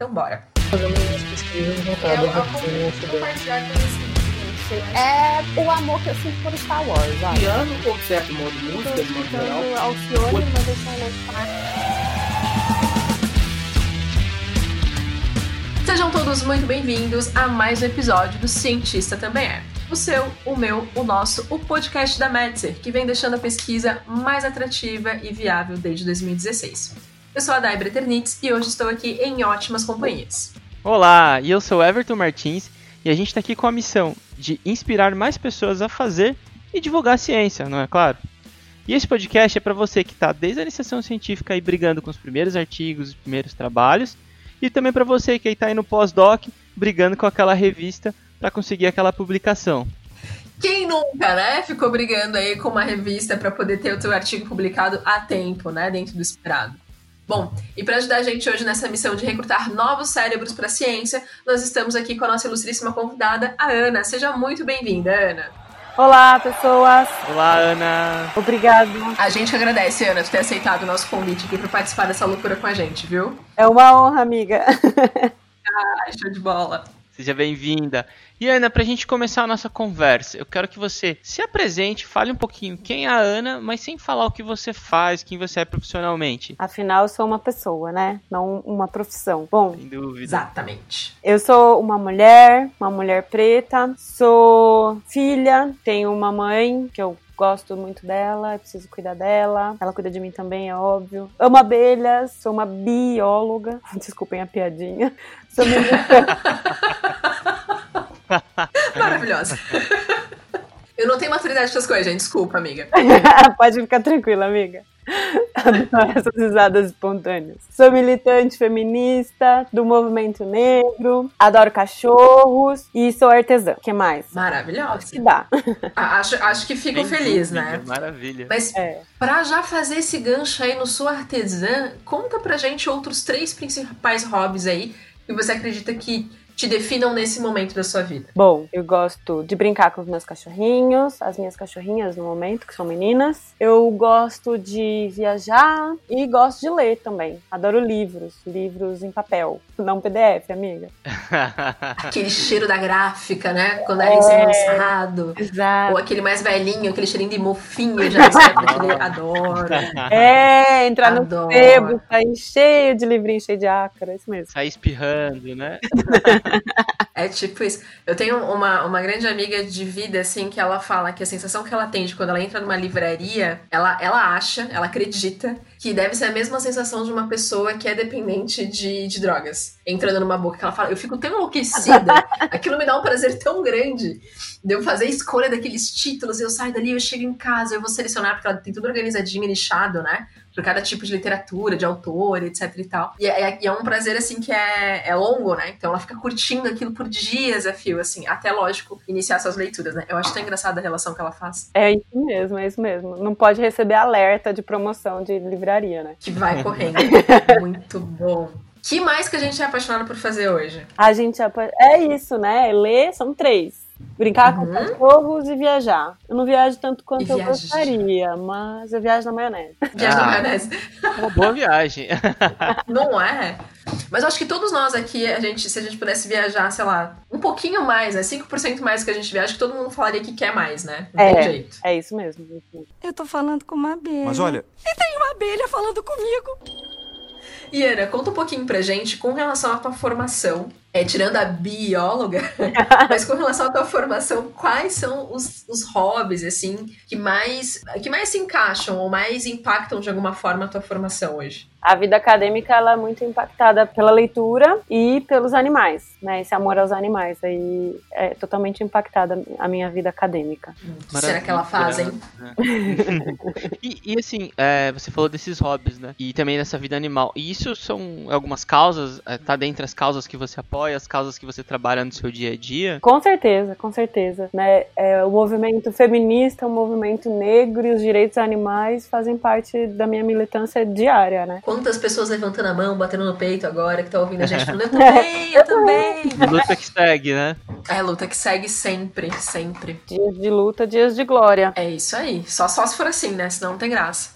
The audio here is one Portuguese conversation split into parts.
Então bora. Fazendo umas pesquisas voltadas a compartilhar É o amor que eu sinto por Star Wars. Piano ou certo modo Tô música, de modo geral. escutando Alcione, mas eu sou louca. Sejam todos muito bem-vindos a mais um episódio do Cientista Também É. O seu, o meu, o nosso, o podcast da Metzer, que vem deixando a pesquisa mais atrativa e viável desde 2016. Eu sou a Dai Breternitz e hoje estou aqui em ótimas companhias. Olá, e eu sou Everton Martins e a gente está aqui com a missão de inspirar mais pessoas a fazer e divulgar a ciência, não é claro? E esse podcast é para você que está desde a iniciação científica aí brigando com os primeiros artigos, os primeiros trabalhos, e também para você que está aí no pós-doc brigando com aquela revista para conseguir aquela publicação. Quem nunca, né? Ficou brigando aí com uma revista para poder ter o seu artigo publicado a tempo, né? Dentro do esperado. Bom, e para ajudar a gente hoje nessa missão de recrutar novos cérebros para a ciência, nós estamos aqui com a nossa ilustríssima convidada, a Ana. Seja muito bem-vinda, Ana. Olá, pessoas. Olá, Ana! Obrigado. A gente agradece, Ana, por ter aceitado o nosso convite aqui para participar dessa loucura com a gente, viu? É uma honra, amiga. Ai, show de bola. Seja bem-vinda. E Ana, para a gente começar a nossa conversa, eu quero que você se apresente, fale um pouquinho quem é a Ana, mas sem falar o que você faz, quem você é profissionalmente. Afinal, eu sou uma pessoa, né? Não uma profissão. Bom, Sem dúvida. Exatamente. eu sou uma mulher, uma mulher preta, sou filha, tenho uma mãe que eu gosto muito dela, preciso cuidar dela. Ela cuida de mim também, é óbvio. Amo abelhas, sou uma bióloga. Desculpem a piadinha. Sou. Maravilhosa. Eu não tenho maturidade para essas coisas, gente. Desculpa, amiga. Pode ficar tranquila, amiga. Adoro essas risadas espontâneas. Sou militante feminista do movimento negro, adoro cachorros e sou artesã. O que mais? Acho Maravilhosa. que dá. A- Acho, acho que fico Sem feliz, dúvida, né? Maravilha. Mas É. Pra já fazer esse gancho aí no sua artesã, conta pra gente outros três principais hobbies aí que você acredita que te definam nesse momento da sua vida. Bom, eu gosto de brincar com os meus cachorrinhos, as minhas cachorrinhas no momento, que são meninas. Eu gosto de viajar e gosto de ler também. Adoro livros, livros em papel, não PDF, amiga. Aquele cheiro da gráfica, né? Quando é recém-lançado. Exato. Ou aquele mais velhinho, aquele cheirinho de mofinho já. Adoro. É, entrar no Adoro. sebo, sair cheio de livrinho, cheio de ácaro, é isso mesmo. Sair espirrando, né? É tipo isso. Eu tenho uma, uma grande amiga de vida, assim, que ela fala que a sensação que ela tem de quando ela entra numa livraria, ela, ela acha, ela acredita que deve ser a mesma sensação de uma pessoa que é dependente de, de drogas. Entrando numa boca, que ela fala, eu fico tão enlouquecida, aquilo me dá um prazer tão grande de eu fazer a escolha daqueles títulos, eu saio dali, eu chego em casa, eu vou selecionar, porque ela tem tudo organizadinho, nichado, né? Por cada tipo de literatura, de autor, etc e tal. E é, e é um prazer, assim, que é, é longo, né? Então ela fica curtindo aquilo por dias a fio, assim, até, lógico, iniciar suas leituras, né? Eu acho tão engraçada a relação que ela faz. É isso mesmo, é isso mesmo. Não pode receber alerta de promoção de livraria, né? Que vai correndo. Muito bom. Que mais que a gente é apaixonado por fazer hoje? A gente apa- é isso, né? Ler são três. Brincar Uhum. com cachorros e viajar. Eu não viajo tanto quanto E eu gostaria, mas eu viajo na maionese. Na Ah. maionese. Uma boa viagem. Não é? Mas eu acho que todos nós aqui, a gente, se a gente pudesse viajar, sei lá, um pouquinho mais, né? 5% mais que a gente viaja, que todo mundo falaria que quer mais, né? Não É. tem jeito. É isso mesmo. é. Eu tô falando com uma abelha. Mas olha, Tem uma abelha falando comigo. E Ana, conta um pouquinho pra gente com relação à tua formação. É, tirando a bióloga, mas com relação à tua formação, quais são os, os hobbies, assim, que mais, que mais se encaixam ou mais impactam de alguma forma a tua formação hoje? A vida acadêmica ela é muito impactada pela leitura e pelos animais, né? Esse amor aos animais aí é totalmente impactada a minha vida acadêmica. O que será que ela faz, hein? E, e, assim, é, você falou desses hobbies, né? E também dessa vida animal. E isso são algumas causas, é, tá dentre as causas que você apoia, as causas que você trabalha no seu dia a dia? Com certeza, com certeza, né? É, o movimento feminista, o movimento negro e os direitos animais fazem parte da minha militância diária, né? Quantas pessoas levantando a mão, batendo no peito agora, que tá ouvindo a gente falando, eu também, eu também. Luta que segue, né? É luta que segue sempre, sempre. Dias de luta, dias de glória. É isso aí. Só, só se for assim, né? Senão não tem graça.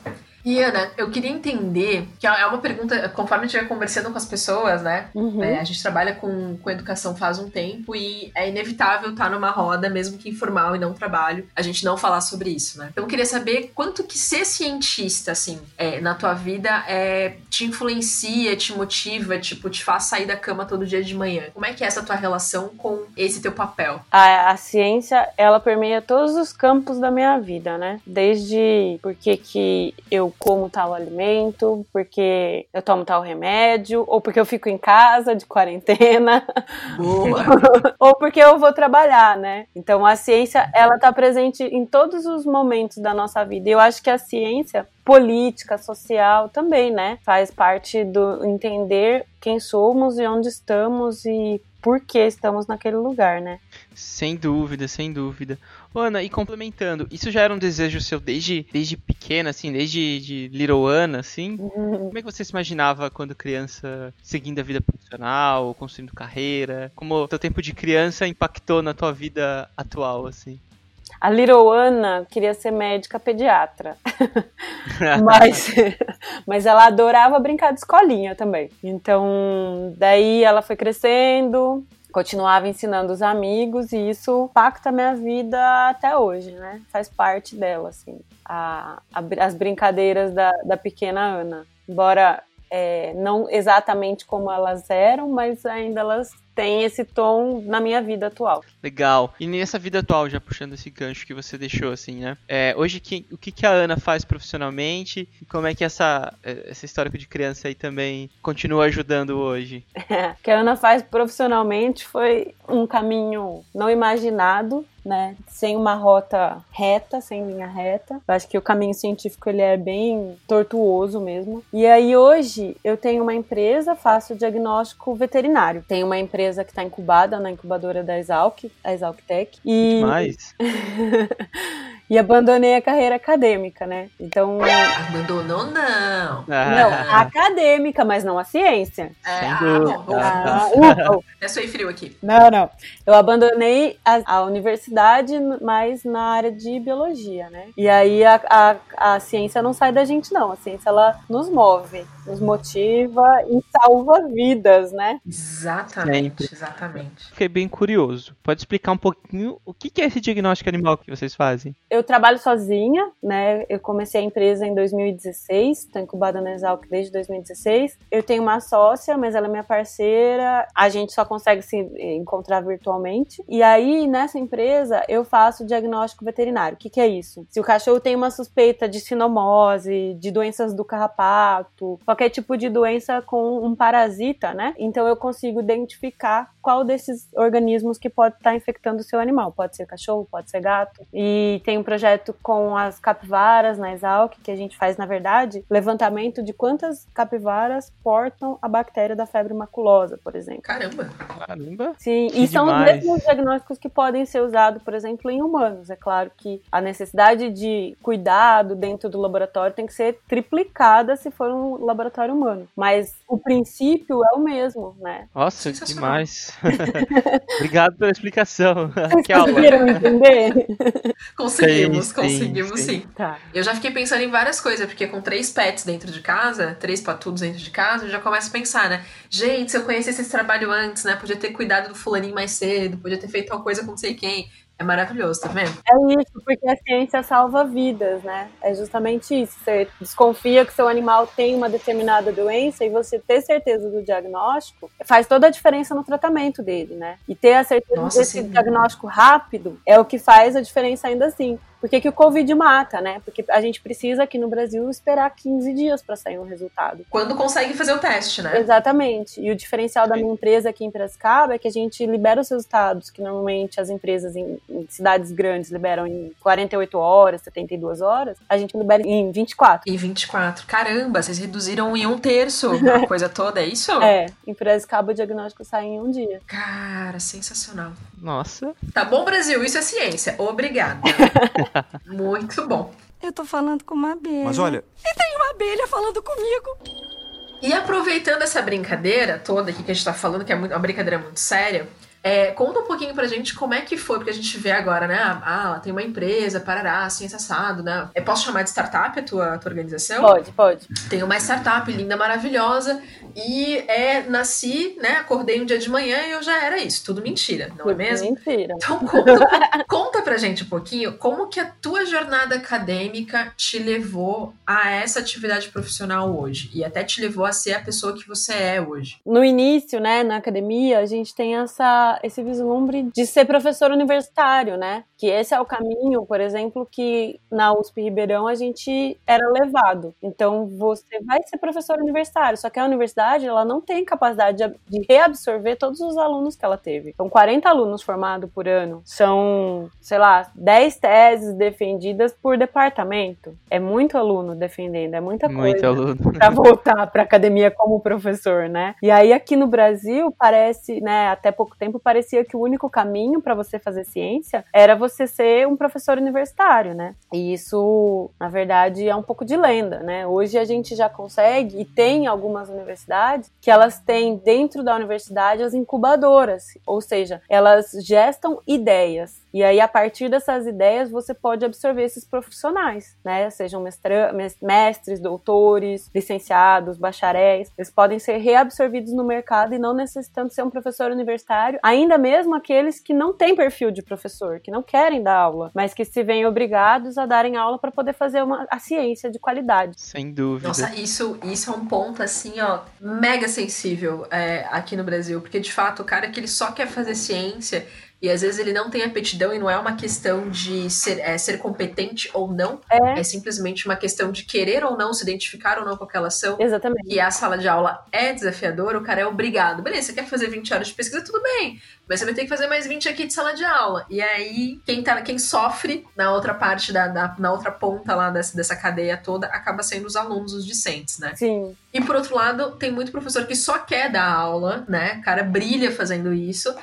E Ana, eu queria entender, que é uma pergunta, conforme a gente vai conversando com as pessoas, né? Uhum. É, a gente trabalha com, com educação faz um tempo e é inevitável estar numa roda, mesmo que informal e não trabalho, a gente não falar sobre isso, né? Então eu queria saber quanto que ser cientista, assim, é, na tua vida é, te influencia, te motiva, tipo, te faz sair da cama todo dia de manhã. Como é que é essa tua relação com esse teu papel? A, a ciência, ela permeia todos os campos da minha vida, né? Desde porque que eu como tal alimento, porque eu tomo tal remédio, ou porque eu fico em casa de quarentena, ou porque eu vou trabalhar, né? Então a ciência, ela tá presente em todos os momentos da nossa vida. E eu acho que a ciência política, social também, né? Faz parte do entender quem somos e onde estamos e por que estamos naquele lugar, né? Sem dúvida, sem dúvida. Ana, e complementando, isso já era um desejo seu desde, desde pequena, assim, desde de Little Ana, assim? Como é que você se imaginava quando criança seguindo a vida profissional, construindo carreira? Como o teu tempo de criança impactou na tua vida atual, assim? A Little Ana queria ser médica pediatra. mas, mas ela adorava brincar de escolinha também. Então, daí ela foi crescendo, continuava ensinando os amigos e isso impacta a minha vida até hoje, né? Faz parte dela, assim. A, a- as brincadeiras da, da pequena Ana. Embora é, não exatamente como elas eram, mas ainda elas têm esse tom na minha vida atual. Legal. E nessa vida atual, já puxando esse gancho que você deixou, assim, né? É, hoje, que- o que, que a Ana faz profissionalmente? E como é que essa, eh, essa histórico de criança aí também continua ajudando hoje? O que a Ana faz profissionalmente foi um caminho não imaginado, né? Sem uma rota reta, sem linha reta. Eu acho que o caminho científico ele é bem tortuoso mesmo. E aí hoje eu tenho uma empresa, faço diagnóstico veterinário. Tenho uma empresa que está incubada na incubadora da Exalc, a Exalc Tech. E, Mas, e abandonei a carreira acadêmica, né? Então, Abandonou, não. não, a acadêmica, mas não a ciência. É, ah, bom, Ah, ufa, É suei frio aqui. Não, não. Eu abandonei a, a universidade, mas na área de biologia, né? E aí a, a, a ciência não sai da gente, não. A ciência, ela nos move, nos motiva e salva vidas, né? Exatamente, exatamente. fiquei bem curioso. Pode explicar um pouquinho o que que é esse diagnóstico animal que vocês fazem? Eu trabalho sozinha, né? Eu comecei a empresa em 2016, estou incubada na Exalc desde 2016. Eu tenho uma sócia, mas ela é minha parceira. A gente só consegue se encontrar virtualmente. E aí, nessa empresa, eu faço diagnóstico veterinário. O que, que é isso? Se o cachorro tem uma suspeita de sinomose, de doenças do carrapato, qualquer tipo de doença com um parasita, né? Então eu consigo identificar qual desses organismos que pode estar infectando o seu animal. Pode ser cachorro, pode ser gato. E tem um projeto com as capivaras na Exalc, que a gente faz, na verdade, levantamento de quantas capivaras portam a bactéria da febre maculosa, por exemplo. Caramba. Caramba. Sim, Que e são os demais. mesmos diagnósticos que podem ser usados, por exemplo, em humanos. É claro que a necessidade de cuidado dentro do laboratório tem que ser triplicada se for um laboratório humano. Mas o princípio é o mesmo, né? Nossa, demais. Obrigado pela explicação. que aula. Conseguiram entender? Conseguimos, sim, conseguimos sim. sim. Tá. Eu já fiquei pensando em várias coisas, porque com três pets dentro de casa, três patudos dentro de casa, eu já começo a pensar, né? Gente, se eu conhecesse esse trabalho antes, né? Podia ter cuidado do fulaninho mais cedo, podia ter feito tal coisa com não sei quem. É maravilhoso, tá vendo? É isso, porque a ciência salva vidas, né? É justamente isso. Você desconfia que seu animal tem uma determinada doença e você ter certeza do diagnóstico faz toda a diferença no tratamento dele, né? E ter a certeza Nossa, desse sim. diagnóstico rápido é o que faz a diferença ainda assim. Por que, que o Covid mata, né? Porque a gente precisa aqui no Brasil esperar 15 dias para sair um resultado. Quando consegue fazer o teste, né? Exatamente. E o diferencial da minha empresa aqui em Piracicaba é que a gente libera os resultados, que normalmente as empresas em, em cidades grandes liberam em 48 horas, 72 horas, a gente libera em 24. E 24. Caramba, vocês reduziram em um terço a coisa toda, é isso? É, em Piracicaba o diagnóstico sai em um dia. Cara, sensacional. Nossa. Tá bom, Brasil? Isso é ciência. Obrigada. Muito bom. Eu tô falando com uma abelha. Mas olha, Tem uma abelha falando comigo. E aproveitando essa brincadeira toda aqui que a gente tá falando, que é uma brincadeira muito séria, É, conta um pouquinho pra gente como é que foi, porque a gente vê agora, né? Ah, tem uma empresa, parará, ciência assado, né? Eu posso chamar de startup a tua, a tua organização? Pode, pode. Tem uma startup linda, maravilhosa, e é, nasci, né? Acordei um dia de manhã e eu já era isso. Tudo mentira, não é mesmo? Mentira. Então conta, conta pra gente um pouquinho como que a tua jornada acadêmica te levou a essa atividade profissional hoje e até te levou a ser a pessoa que você é hoje. No início, né, na academia, a gente tem essa, esse vislumbre de ser professor universitário, né? Que esse é o caminho, por exemplo, que na USP Ribeirão a gente era levado. Então você vai ser professor universitário, só que a universidade ela não tem capacidade de reabsorver todos os alunos que ela teve. São 40 alunos formados por ano, são, sei lá, 10 teses defendidas por departamento. É muito aluno defendendo, é muita coisa. Muito aluno. Pra voltar pra academia como professor, né? E aí aqui no Brasil parece, né, até pouco tempo parecia que o único caminho para você fazer ciência era você ser um professor universitário, né? E isso, na verdade, é um pouco de lenda, né? Hoje a gente já consegue e tem algumas universidades que elas têm dentro da universidade as incubadoras, ou seja, elas gestam ideias. E aí, a partir dessas ideias, você pode absorver esses profissionais, né? Sejam mestres, doutores, licenciados, bacharéis. Eles podem ser reabsorvidos no mercado e não necessitando ser um professor universitário, ainda mesmo aqueles que não têm perfil de professor, que não querem dar aula, mas que se veem obrigados a darem aula para poder fazer uma, a ciência de qualidade. Sem dúvida. Nossa, isso, isso é um ponto, assim, ó, mega sensível é, aqui no Brasil, porque de fato o cara que ele só quer fazer ciência e às vezes ele não tem aptidão e não é uma questão de ser, é, ser competente ou não. É. é. simplesmente uma questão de querer ou não, se identificar ou não com aquela ação. Exatamente. E a sala de aula é desafiadora, o cara é obrigado. Beleza, você quer fazer 20 horas de pesquisa, tudo bem. Mas você vai ter que fazer mais 20 aqui de sala de aula. E aí, quem, tá, quem sofre na outra parte, da, da na outra ponta lá dessa, dessa cadeia toda, acaba sendo os alunos, os discentes, né? Sim. E por outro lado, tem muito professor que só quer dar aula, né? O cara brilha fazendo isso,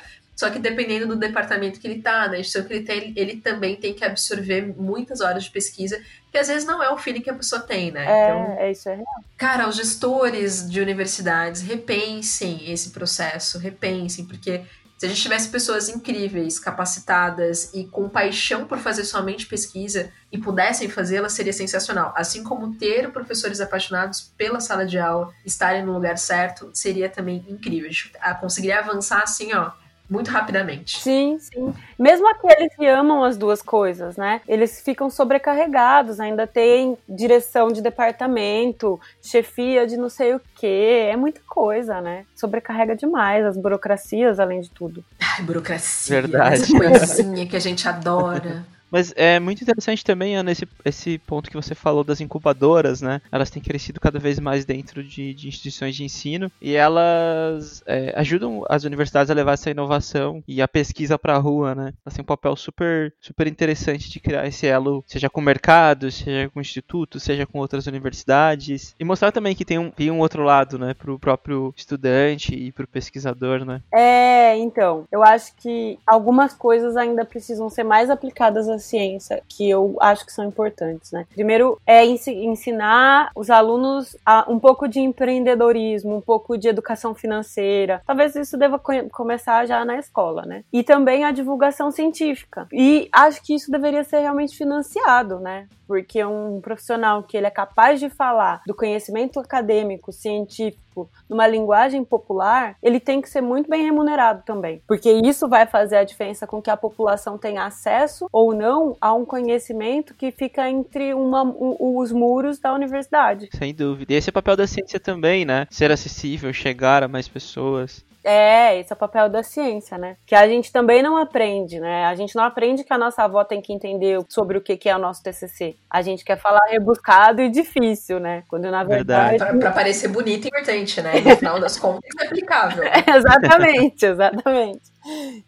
só que dependendo do departamento que ele tá, da instituição que ele tem, ele também tem que absorver muitas horas de pesquisa, que às vezes não é o feeling que a pessoa tem, né? É, então, é isso é real. Cara, os gestores de universidades, repensem esse processo, repensem, porque se a gente tivesse pessoas incríveis, capacitadas e com paixão por fazer somente pesquisa e pudessem fazê-la, seria sensacional. Assim como ter professores apaixonados pela sala de aula, estarem no lugar certo, seria também incrível. A gente conseguiria avançar assim, ó, muito rapidamente. Sim, sim. Mesmo aqueles que amam as duas coisas, né? Eles ficam sobrecarregados, ainda tem direção de departamento, chefia de não sei o quê. É muita coisa, né? Sobrecarrega demais as burocracias, além de tudo. Ai, burocracia. Verdade. Essa coisinha que a gente adora. Mas é muito interessante também, Ana, esse, esse ponto que você falou das incubadoras, né? Elas têm crescido cada vez mais dentro de, de instituições de ensino e elas é, ajudam as universidades a levar essa inovação e a pesquisa para a rua, né? Elas têm um papel super, super interessante de criar esse elo, seja com o mercado, seja com o instituto, seja com outras universidades. E mostrar também que tem um, tem um outro lado, né? Para o próprio estudante e para o pesquisador, né? É, então, eu acho que algumas coisas ainda precisam ser mais aplicadas ciência que eu acho que são importantes, né? Primeiro é ensinar os alunos um pouco de empreendedorismo, um pouco de educação financeira. Talvez isso deva começar já na escola, né? E também a divulgação científica. E acho que isso deveria ser realmente financiado, né? Porque um profissional que ele é capaz de falar do conhecimento acadêmico, científico, numa linguagem popular, ele tem que ser muito bem remunerado também. Porque isso vai fazer a diferença com que a população tenha acesso ou não a um conhecimento que fica entre uma, os muros da universidade. Sem dúvida. E esse é o papel da ciência também, né? Ser acessível, chegar a mais pessoas. É, esse é o papel da ciência, né? Que a gente também não aprende, né? A gente não aprende que a nossa avó tem que entender sobre o que é o nosso TCC. A gente quer falar rebuscado e difícil, né? Quando na verdade. verdade. Pra, pra parecer bonito e importante, né? No final das contas é aplicável. É, exatamente, exatamente.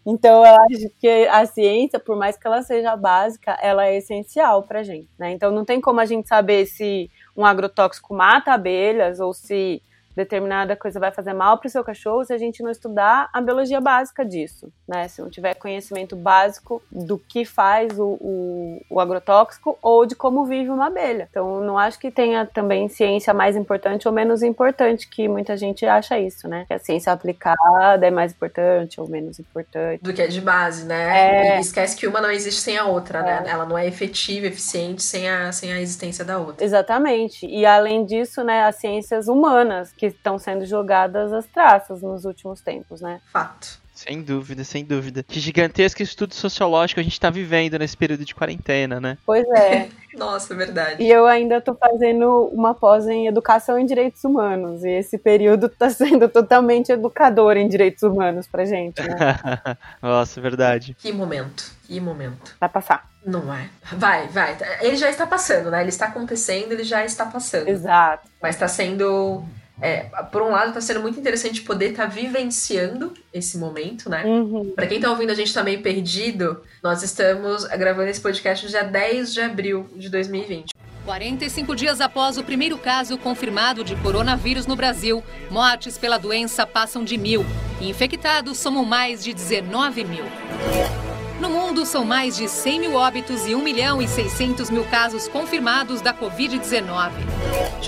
Então, eu acho que a ciência, por mais que ela seja básica, ela é essencial pra gente, né? Então, não tem como a gente saber se um agrotóxico mata abelhas ou se determinada coisa vai fazer mal para o seu cachorro se a gente não estudar a biologia básica disso, né? Se não tiver conhecimento básico do que faz o, o, o agrotóxico ou de como vive uma abelha. Então, não acho que tenha também ciência mais importante ou menos importante, que muita gente acha isso, né? Que a ciência aplicada é mais importante ou menos importante. Do que a de base, né? É. E esquece que uma não existe sem a outra, né? É. Ela não é efetiva, eficiente sem a, sem a existência da outra. Exatamente. E além disso, né, as ciências humanas que estão sendo jogadas às traças nos últimos tempos, né? Fato. Sem dúvida, sem dúvida. Que gigantesco estudo sociológico a gente tá vivendo nesse período de quarentena, né? Pois é. Nossa, é verdade. e eu ainda tô fazendo uma pós em educação em direitos humanos. E esse período tá sendo totalmente educador em direitos humanos pra gente, né? Nossa, verdade. Que momento. Que momento. Vai passar. Não é. Vai, vai. Ele já está passando, né? Ele está acontecendo, ele já está passando. Exato. Mas está sendo. É, por um lado, está sendo muito interessante poder estar vivenciando esse momento, né? Uhum. Pra quem tá ouvindo a gente tá meio perdido, nós estamos gravando esse podcast no dia 10 de abril de 2020. 45 dias após o primeiro caso confirmado de coronavírus no Brasil, mortes pela doença passam de mil e infectados somam mais de 19 mil. No mundo, são mais de 100 mil óbitos e 1 milhão e 600 mil casos confirmados da Covid-19.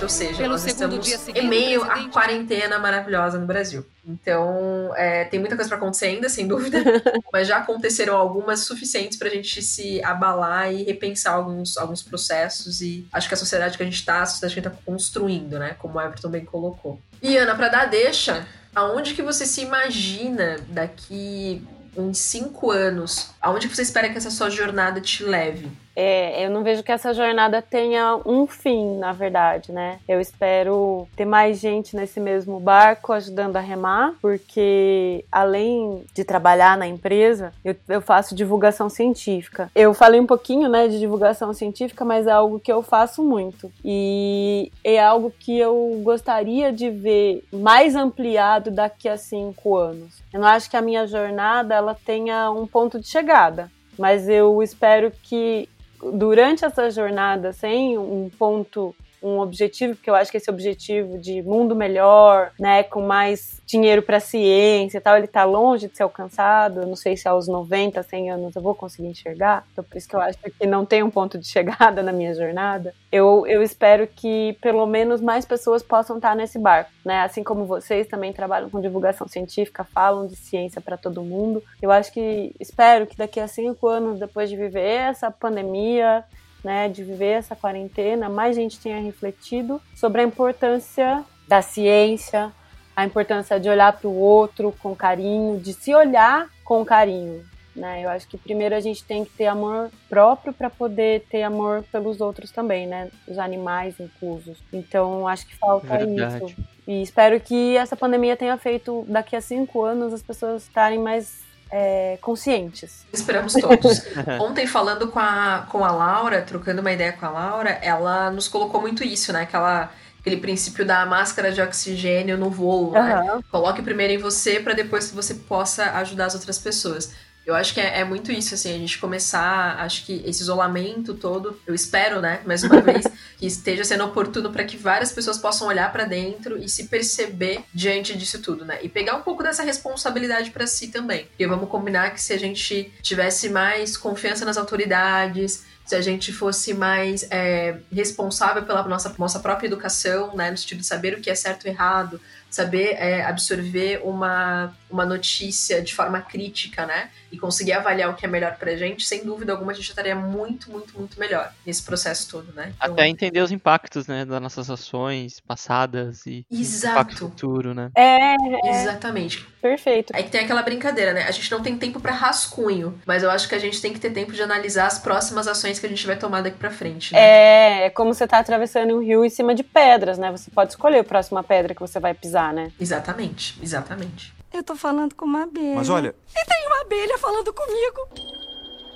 Ou seja, Pelo nós segundo estamos dia seguinte, em meio à presidente- quarentena maravilhosa no Brasil. Então, é, tem muita coisa pra acontecer ainda, sem dúvida, mas já aconteceram algumas suficientes pra gente se abalar e repensar alguns, alguns processos e acho que a sociedade que a gente tá, a sociedade que a gente tá construindo, né, como o Everton bem colocou. E Ana, pra dar a deixa, aonde que você se imagina daqui uns cinco anos? Aonde você espera que essa sua jornada te leve? É, eu não vejo que essa jornada tenha um fim, na verdade, né? Eu espero ter mais gente nesse mesmo barco ajudando a remar, porque além de trabalhar na empresa, eu, eu faço divulgação científica. Eu falei um pouquinho, né, de divulgação científica, mas é algo que eu faço muito. E é algo que eu gostaria de ver mais ampliado daqui a cinco anos. Eu não acho que a minha jornada ela tenha um ponto de chegada, mas eu espero que durante essa jornada, sem um ponto, um objetivo, porque eu acho que esse objetivo de mundo melhor, né, com mais dinheiro para ciência e tal, ele tá longe de ser alcançado. Eu não sei se aos 90, 100 anos eu vou conseguir enxergar. Então por isso que eu acho que não tem um ponto de chegada na minha jornada. Eu, eu espero que pelo menos mais pessoas possam estar nesse barco, né? Assim como vocês também trabalham com divulgação científica, falam de ciência para todo mundo. Eu acho que espero que daqui a cinco anos, depois de viver essa pandemia, né, de viver essa quarentena, mais gente tenha refletido sobre a importância da ciência, a importância de olhar para o outro com carinho, de se olhar com carinho. Né? Eu acho que primeiro a gente tem que ter amor próprio para poder ter amor pelos outros também, né? Os animais inclusos. Então acho que falta Verdade. isso. E espero que essa pandemia tenha feito daqui a cinco anos as pessoas estarem mais é, conscientes. Esperamos todos. Ontem, falando com a, com a Laura, trocando uma ideia com a Laura, ela nos colocou muito isso, né? Aquela, aquele princípio da máscara de oxigênio no voo, né? Aham. Coloque primeiro em você para depois que você possa ajudar as outras pessoas. Eu acho que é, é muito isso, assim, a gente começar, acho que esse isolamento todo, eu espero, né, mais uma vez, que esteja sendo oportuno para que várias pessoas possam olhar para dentro e se perceber diante disso tudo, né? E pegar um pouco dessa responsabilidade para si também. Porque vamos combinar que se a gente tivesse mais confiança nas autoridades, se a gente fosse mais é, responsável pela nossa, nossa própria educação, né, no sentido de saber o que é certo e errado, saber é, absorver uma, uma notícia de forma crítica, né? E conseguir avaliar o que é melhor pra gente, sem dúvida alguma, a gente estaria muito, muito, muito melhor nesse processo todo, né? Então, Até entender os impactos, né, das nossas ações passadas e Exato. futuro, né? É, Exatamente. perfeito. Aí que tem aquela brincadeira, né? A gente não tem tempo pra rascunho, mas eu acho que a gente tem que ter tempo de analisar as próximas ações que a gente vai tomar daqui pra frente. Né? É, é como você tá atravessando um rio em cima de pedras, né? Você pode escolher a próxima pedra que você vai pisar, né? Exatamente, exatamente. Eu tô falando com uma abelha. Mas olha, Tem uma abelha falando comigo.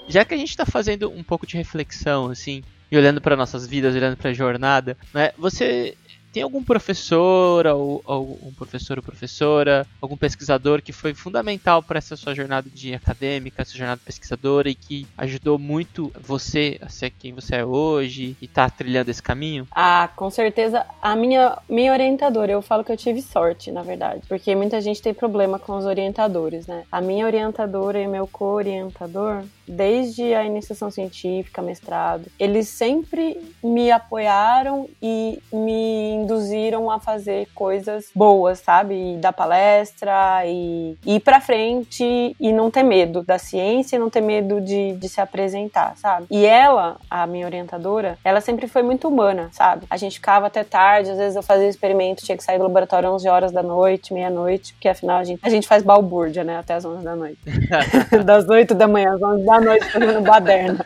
Já que a gente tá fazendo um pouco de reflexão, assim, e olhando para nossas vidas, olhando para a jornada, né? Você tem algum professor, ou, ou um professor ou professora, algum pesquisador que foi fundamental para essa sua jornada de acadêmica, essa jornada pesquisadora e que ajudou muito você a ser quem você é hoje e tá trilhando esse caminho? Ah, com certeza. A minha, minha orientadora, eu falo que eu tive sorte, na verdade, porque muita gente tem problema com os orientadores, né? A minha orientadora e meu co-orientador, desde a iniciação científica, mestrado, eles sempre me apoiaram e me induziram a fazer coisas boas, sabe? E dar palestra e ir pra frente e não ter medo da ciência e não ter medo de, de se apresentar, sabe? E ela, a minha orientadora, ela sempre foi muito humana, sabe? A gente ficava até tarde, às vezes eu fazia experimento, tinha que sair do laboratório 11 horas da noite, meia-noite, porque afinal a gente, a gente faz balbúrdia, né? Até as 11 da noite. das 8 da manhã às 11 da noite fazendo baderna.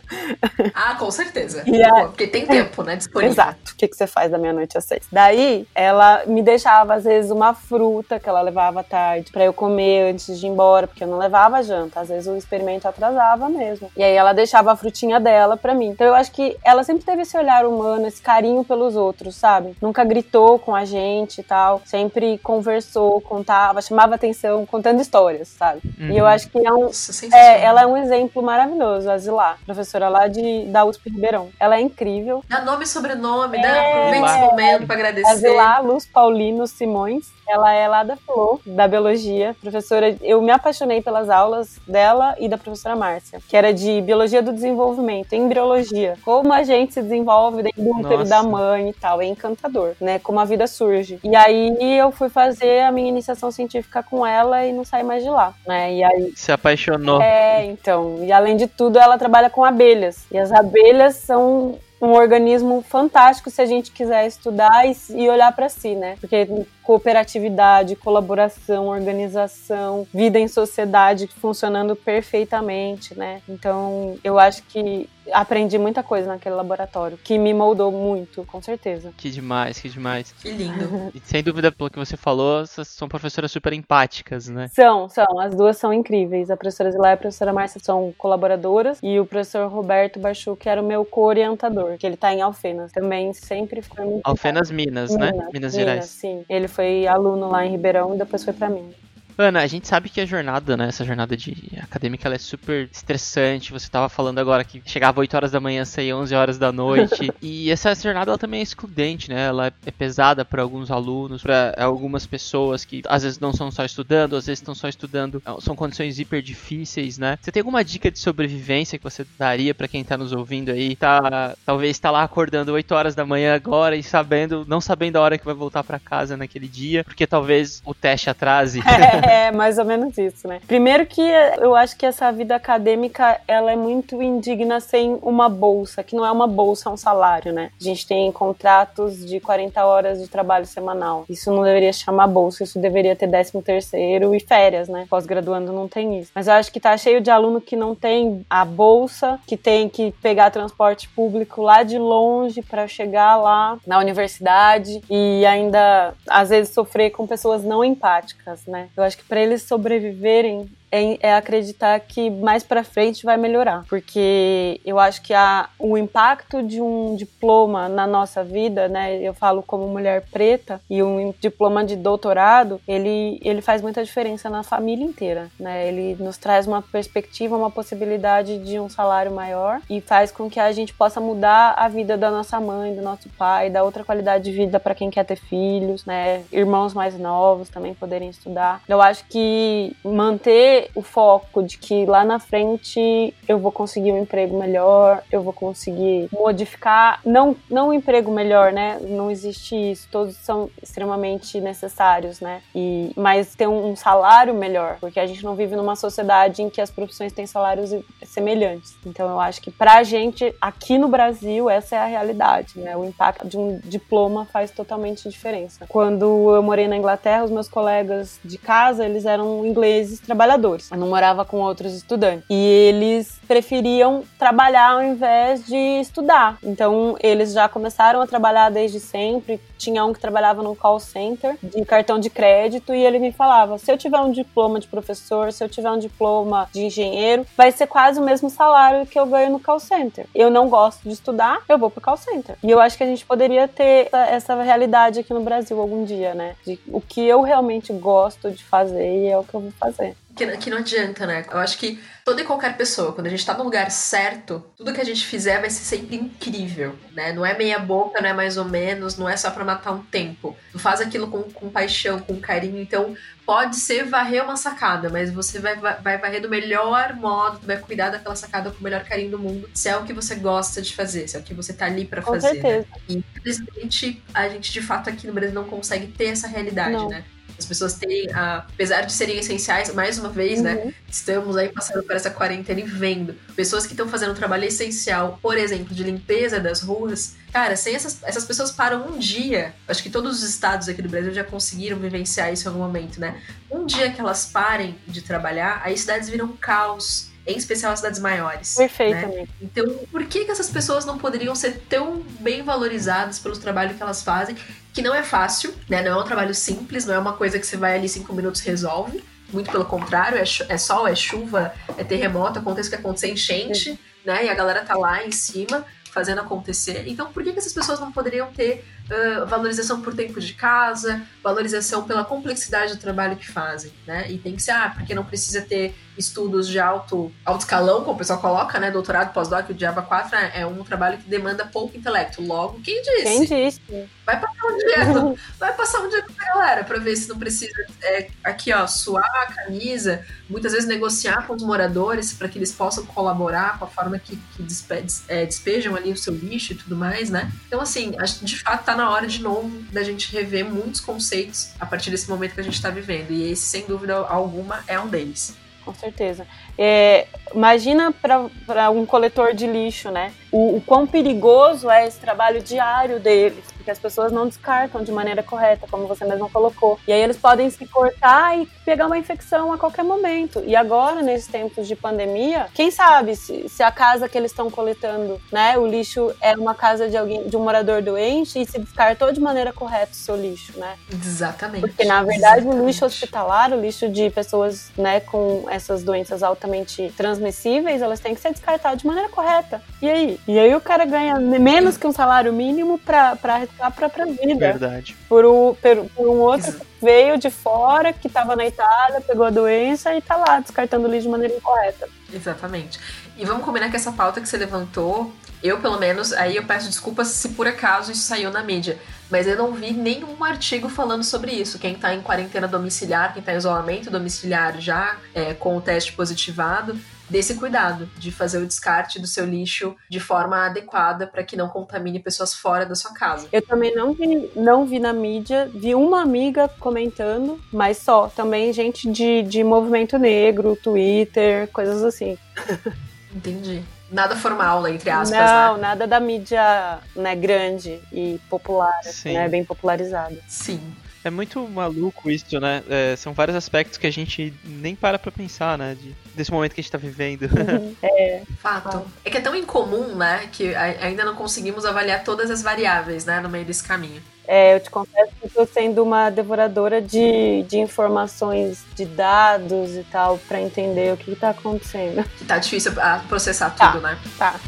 Ah, com certeza. E a- Porque tem tempo, né? Disponível. Exato. O que, que você faz da meia-noite às seis? Daí, ela me deixava, às vezes, uma fruta que ela levava à tarde pra eu comer antes de ir embora, porque eu não levava janta. Às vezes o experimento atrasava mesmo. E aí ela deixava a frutinha dela pra mim. Então eu acho que ela sempre teve esse olhar humano, esse carinho pelos outros, sabe? Nunca gritou com a gente e tal. Sempre conversou, contava, chamava atenção, contando histórias, sabe? E eu acho que é um, Nossa, sensacional. é, ela é um exemplo maravilhoso, a Zilá, professora lá de, da USP Ribeirão. Ela é incrível. Dá nome e sobrenome, É. né? Aproveita esse momento pra A agradecer. Zilá Luz Paulino Simões. Ela é lá da Flor, da Biologia. Professora, eu me apaixonei pelas aulas dela e da professora Márcia, que era de Biologia do Desenvolvimento, embriologia. Como a gente se desenvolve dentro do útero da mãe e tal. É encantador, né? Como a vida surge. E aí eu fui fazer a minha iniciação científica com ela e não saí mais de lá, né? E aí Se apaixonou. é, então. E além de tudo, ela trabalha com abelhas. E as abelhas são um organismo fantástico se a gente quiser estudar e, e olhar para si, né? Porque cooperatividade, colaboração, organização, vida em sociedade funcionando perfeitamente, né? Então, eu acho que aprendi muita coisa naquele laboratório, que me moldou muito, com certeza. Que demais, que demais. Que lindo. E sem dúvida, pelo que você falou, essas são professoras super empáticas, né? São, são. As duas são incríveis. A professora Zilá e a professora Márcia são colaboradoras. E o professor Roberto Bachu, que era o meu co-orientador, que ele tá em Alfenas. Também sempre foi muito. Alfenas Minas, né? Minas Gerais. sim. Ele foi aluno lá em Ribeirão e depois foi pra mim. Ana, a gente sabe que a jornada, né, essa jornada de acadêmica, ela é super estressante. Você tava falando agora que chegava 8 horas da manhã, saía 11 horas da noite. e essa jornada ela também é excludente, né? Ela é pesada para alguns alunos, para algumas pessoas que às vezes não são só estudando, às vezes estão só estudando, são condições hiper difíceis, né? Você tem alguma dica de sobrevivência que você daria para quem tá nos ouvindo aí? Tá, talvez tá lá acordando 8 horas da manhã agora e sabendo, não sabendo a hora que vai voltar para casa naquele dia, porque talvez o teste atrase. É, mais ou menos isso, né? Primeiro que eu acho que essa vida acadêmica, ela é muito indigna sem uma bolsa, que não é uma bolsa, é um salário, né? A gente tem contratos de 40 horas de trabalho semanal. Isso não deveria chamar bolsa, isso deveria ter 13 terceiro e férias, né? Pós-graduando não tem isso. Mas eu acho que tá cheio de aluno que não tem a bolsa, que tem que pegar transporte público lá de longe para chegar lá na universidade e ainda às vezes sofrer com pessoas não empáticas, né? Eu acho que para eles sobreviverem é, é acreditar que mais para frente vai melhorar, porque eu acho que a, o impacto de um diploma na nossa vida, né? Eu falo como mulher preta e um diploma de doutorado, ele ele faz muita diferença na família inteira, né? Ele nos traz uma perspectiva, uma possibilidade de um salário maior e faz com que a gente possa mudar a vida da nossa mãe, do nosso pai, da outra qualidade de vida para quem quer ter filhos, né? Irmãos mais novos também poderem estudar. Eu acho que manter o foco de que lá na frente eu vou conseguir um emprego melhor, eu vou conseguir modificar, não não um emprego melhor, né? Não existe isso, todos são extremamente necessários, né? E mas ter um, um salário melhor, porque a gente não vive numa sociedade em que as profissões têm salários semelhantes. Então eu acho que pra gente aqui no Brasil essa é a realidade, né? O impacto de um diploma faz totalmente diferença. Quando eu morei na Inglaterra, os meus colegas de casa, eles eram ingleses trabalhadores professores. Eu não morava com outros estudantes. E eles preferiam trabalhar ao invés de estudar. Então, eles já começaram a trabalhar desde sempre. Tinha um que trabalhava no call center de cartão de crédito e ele me falava: se eu tiver um diploma de professor, se eu tiver um diploma de engenheiro, vai ser quase o mesmo salário que eu ganho no call center. Eu não gosto de estudar, eu vou pro call center. E eu acho que a gente poderia ter essa realidade aqui no Brasil algum dia, né? De o que eu realmente gosto de fazer e é o que eu vou fazer. Que, que não adianta, né? Eu acho que toda e qualquer pessoa, quando a gente tá no lugar certo, tudo que a gente fizer vai ser sempre incrível, né? Não é meia boca, não é mais ou menos, não é só para matar um tempo. Tu faz aquilo com, com paixão, com carinho, então pode ser varrer uma sacada, mas você vai, vai, varrer do melhor modo, tu vai cuidar daquela sacada com o melhor carinho do mundo, se é o que você gosta de fazer, se é o que você tá ali para fazer. Certeza. Né? E infelizmente a gente de fato aqui no Brasil não consegue ter essa realidade, não. né? As pessoas terem, apesar de serem essenciais, mais uma vez, né, uhum. né? Estamos aí passando por essa quarentena e vendo pessoas que estão fazendo um trabalho essencial, por exemplo, de limpeza das ruas. Cara, sem essas, essas pessoas param um dia. Acho que todos os estados aqui do Brasil já conseguiram vivenciar isso em algum momento, né? Um dia que elas parem de trabalhar, as cidades viram um caos em especial as cidades maiores. Perfeitamente. Né? Então, por que, que essas pessoas não poderiam ser tão bem valorizadas pelo trabalho que elas fazem, que não é fácil, né? Não é um trabalho simples, não é uma coisa que você vai ali cinco minutos e resolve. Muito pelo contrário, é, é sol, é chuva, é terremoto, acontece o que acontecer, enchente, né? E a galera tá lá em cima fazendo acontecer. Então, por que, que essas pessoas não poderiam ter uh, valorização por tempo de casa, valorização pela complexidade do trabalho que fazem, né? E tem que ser, ah, porque não precisa ter estudos de alto, alto escalão, como o pessoal coloca, né? Doutorado, pós-doc, o Diaba 4 é, é um trabalho que demanda pouco intelecto. Logo, quem disse? Quem disse? Vai passar um dia, vai passar um dia com a galera pra ver se não precisa é, aqui, ó, suar a camisa, muitas vezes negociar com os moradores para que eles possam colaborar com a forma que, que despe, é, despejam ali o seu lixo e tudo mais, né? Então, assim, acho que de fato tá na hora de novo da gente rever muitos conceitos a partir desse momento que a gente está vivendo. E esse, sem dúvida alguma, é um deles. Com certeza. É, imagina para um coletor de lixo, né? O, o quão perigoso é esse trabalho diário deles porque as pessoas não descartam de maneira correta, como você mesmo colocou. E aí eles podem se cortar e pegar uma infecção a qualquer momento. E agora, nesses tempos de pandemia, quem sabe se, se a casa que eles estão coletando, né, o lixo é uma casa de alguém, de um morador doente e se descartou de maneira correta o seu lixo, né? Exatamente. Porque na verdade Exatamente. o lixo hospitalar, o lixo de pessoas, né, com essas doenças altamente transmissíveis, elas têm que ser descartadas de maneira correta. E aí? E aí o cara ganha menos que um salário mínimo para a própria vida. Verdade. Por um, por, por um outro que veio de fora, que estava na Itália, pegou a doença e tá lá descartando lixo de maneira incorreta. Exatamente. E vamos combinar que essa pauta que você levantou, eu pelo menos, aí eu peço desculpas se por acaso isso saiu na mídia, mas eu não vi nenhum artigo falando sobre isso. Quem tá em quarentena domiciliar, quem tá em isolamento domiciliar já é, com o teste positivado, desse cuidado de fazer o descarte do seu lixo de forma adequada para que não contamine pessoas fora da sua casa. Eu também não vi, não vi na mídia, vi uma amiga comentando, mas só, também gente de, de movimento negro, Twitter, coisas assim. Entendi. Nada formal, né, entre aspas, Não, né? nada da mídia né, grande e popular, Sim. né, bem popularizada. Sim. É muito maluco isso, né? É, são vários aspectos que a gente nem para pra pensar, né? De, desse momento que a gente tá vivendo. É, Fato. É que é tão incomum, né, que ainda não conseguimos avaliar todas as variáveis, né, no meio desse caminho. é, eu te confesso que estou sendo uma devoradora de, de informações, de dados e tal, para entender o que está acontecendo. Que tá difícil a processar Tá. tudo, né? Tá.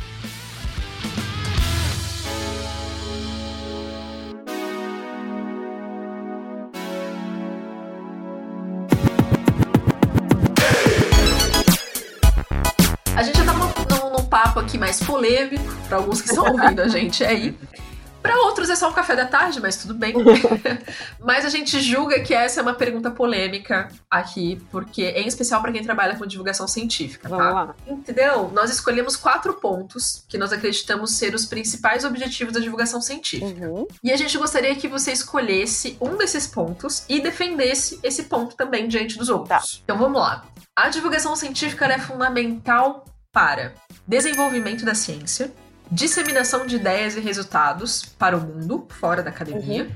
Aqui mais polêmico, pra alguns que estão ouvindo a gente aí. Pra outros é só um café da tarde, mas tudo bem. mas a gente julga que essa é uma pergunta polêmica aqui, porque em especial pra quem trabalha com divulgação científica, Vamos tá? lá. Entendeu? Nós escolhemos quatro pontos que nós acreditamos ser os principais objetivos da divulgação científica. Uhum. E a gente gostaria que você escolhesse um desses pontos e defendesse esse ponto também diante dos outros. Tá. Então vamos lá. A divulgação científica é fundamental para desenvolvimento da ciência, disseminação de ideias e resultados para o mundo, fora da academia,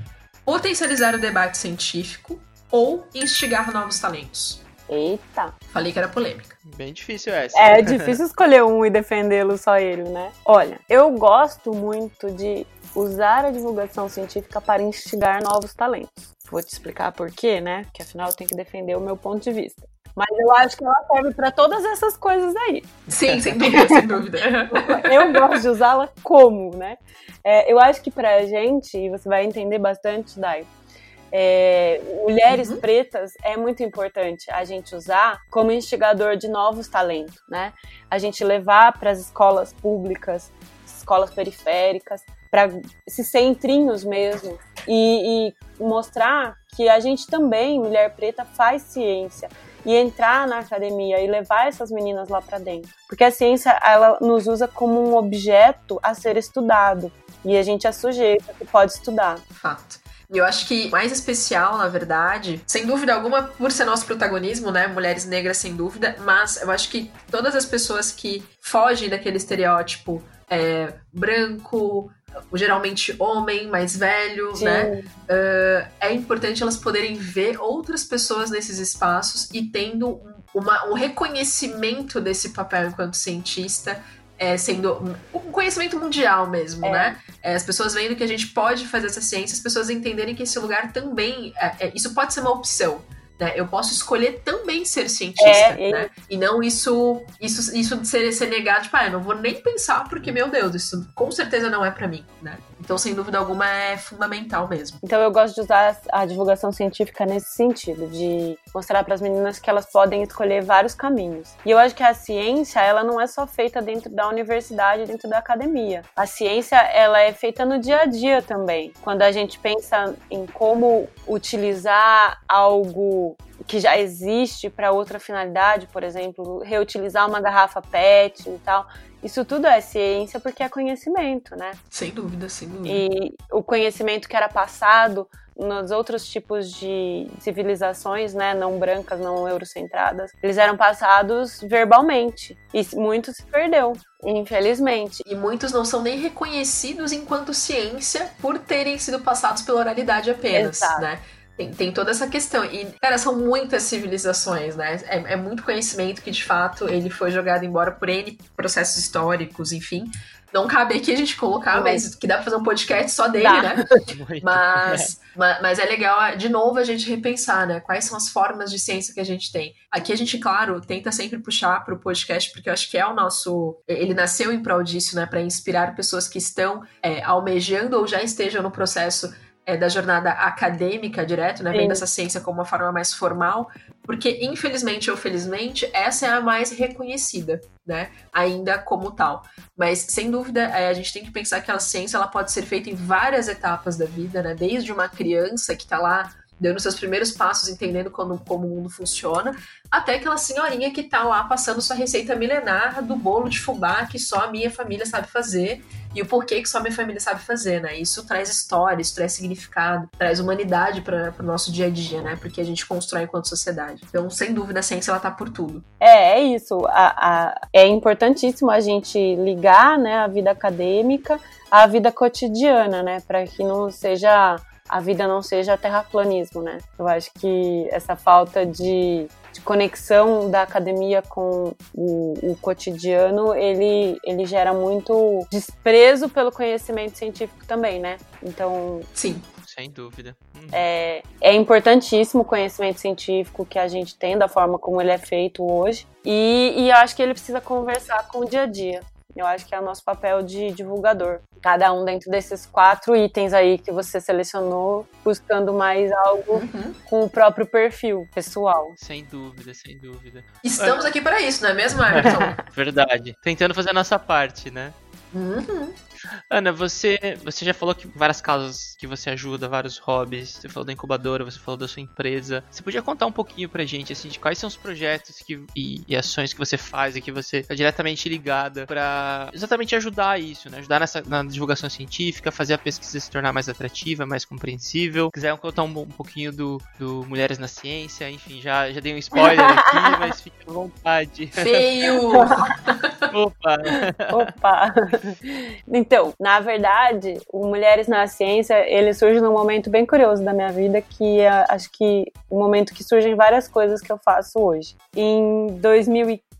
potencializar o debate científico ou instigar novos talentos. Eita. Falei que era polêmica. Bem difícil essa. É difícil escolher um e defendê-lo só ele, né? Olha, eu gosto muito de usar a divulgação científica para instigar novos talentos. Vou te explicar por quê, né? Porque afinal eu tenho que defender o meu ponto de vista. Mas eu acho que ela serve para todas essas coisas aí. Sim, sem dúvida, sem dúvida. eu gosto de usá-la como, né? É, eu acho que pra gente, e você vai entender bastante, Dai, é, mulheres uhum. pretas é muito importante a gente usar como instigador de novos talentos, né? A gente levar para as escolas públicas, escolas periféricas, para esses centrinhos mesmo e, e mostrar que a gente também, mulher preta, faz ciência e entrar na academia e levar essas meninas lá para dentro. Porque a ciência, ela nos usa como um objeto a ser estudado. E a gente é sujeito que pode estudar. Fato. E eu acho que mais especial, na verdade, sem dúvida alguma, por ser nosso protagonismo, né? Mulheres negras, sem dúvida, mas eu acho que todas as pessoas que fogem daquele estereótipo é, branco, geralmente homem, mais velho, Sim. né? Uh, é importante elas poderem ver outras pessoas nesses espaços e tendo uma, um reconhecimento desse papel enquanto cientista é, sendo um conhecimento mundial mesmo, é. né? É, as pessoas vendo que a gente pode fazer essa ciência, as pessoas entenderem que esse lugar também, é, é, isso pode ser uma opção. Né? Eu posso escolher também ser cientista, é, né? E não isso, isso, isso ser, ser negado, tipo, ah, eu não vou nem pensar porque, meu Deus, isso com certeza não é para mim, né? Então, sem dúvida alguma, é fundamental mesmo. Então, eu gosto de usar a divulgação científica nesse sentido, de mostrar para as meninas que elas podem escolher vários caminhos. E eu acho que a ciência, ela não é só feita dentro da universidade, dentro da academia. A ciência, ela é feita no dia a dia também. Quando a gente pensa em como utilizar algo que já existe para outra finalidade, por exemplo, reutilizar uma garrafa PET e tal. Isso tudo é ciência porque é conhecimento, né? Sem dúvida, sem dúvida. E o conhecimento que era passado nos outros tipos de civilizações, né, não brancas, não eurocentradas, eles eram passados verbalmente e muito se perdeu. Infelizmente. E muitos não são nem reconhecidos enquanto ciência por terem sido passados pela oralidade apenas, Exato. né? Tem, tem, toda essa questão. E, cara, são muitas civilizações, né? É, é, muito conhecimento que, de fato, ele foi jogado embora por N processos históricos, enfim. Não cabe aqui a gente colocar, mas que dá pra fazer um podcast só dele, né? Mas, mas, mas, é legal, de novo, a gente repensar, né? Quais são as formas de ciência que a gente tem. Aqui a gente, claro, tenta sempre puxar pro podcast, porque eu acho que é o nosso. Ele nasceu em prol disso, né? Para inspirar pessoas que estão é, almejando ou já estejam no processo é, da jornada acadêmica direto, né? Vendo essa ciência como uma forma mais formal, porque infelizmente ou felizmente essa é a mais reconhecida, né? Ainda como tal. Mas sem dúvida é, a gente tem que pensar que a ciência ela pode ser feita em várias etapas da vida, né? Desde uma criança que está lá dando seus primeiros passos, entendendo como, como o mundo funciona, até aquela senhorinha que tá lá passando sua receita milenar do bolo de fubá que só a minha família sabe fazer e o porquê que só a minha família sabe fazer, né? Isso traz história, isso traz significado, traz humanidade para o nosso dia a dia, né? Porque a gente constrói enquanto sociedade. Então, sem dúvida, a ciência ela tá por tudo. É, é isso. A, a, é importantíssimo a gente ligar, né, a vida acadêmica à vida cotidiana, né? Para que não seja a vida não seja terraplanismo, né? Eu acho que essa falta de, de conexão da academia com o, o, cotidiano, ele, ele gera muito desprezo pelo conhecimento científico também, né? Então... Sim. Sem dúvida. Uhum. É, é importantíssimo o conhecimento científico que a gente tem, da forma como ele é feito hoje. E, e eu acho que ele precisa conversar com o dia a dia. Eu acho que é o nosso papel de divulgador. Cada um dentro desses quatro itens aí que você selecionou, buscando mais algo uhum. com o próprio perfil pessoal. Sem dúvida, sem dúvida. Estamos aqui para isso, não é mesmo, Everton? Verdade. Tentando fazer a nossa parte, né? Uhum. Ana, você, você já falou que várias causas que você ajuda, vários hobbies. Você falou da incubadora, você falou da sua empresa. Você podia contar um pouquinho pra gente, assim, de quais são os projetos que, e, e ações que você faz e que você está diretamente ligada para exatamente ajudar isso, né? Ajudar nessa, na divulgação científica, fazer a pesquisa se tornar mais atrativa, mais compreensível. Se quiser contar um, um pouquinho do, do Mulheres na Ciência, enfim, já, já dei um spoiler aqui, mas fique à vontade. Feio! Opa! Opa! Então, na verdade, o Mulheres na Ciência, ele surge num momento bem curioso da minha vida, que é, acho que o momento que surgem várias coisas que eu faço hoje. Em 2015,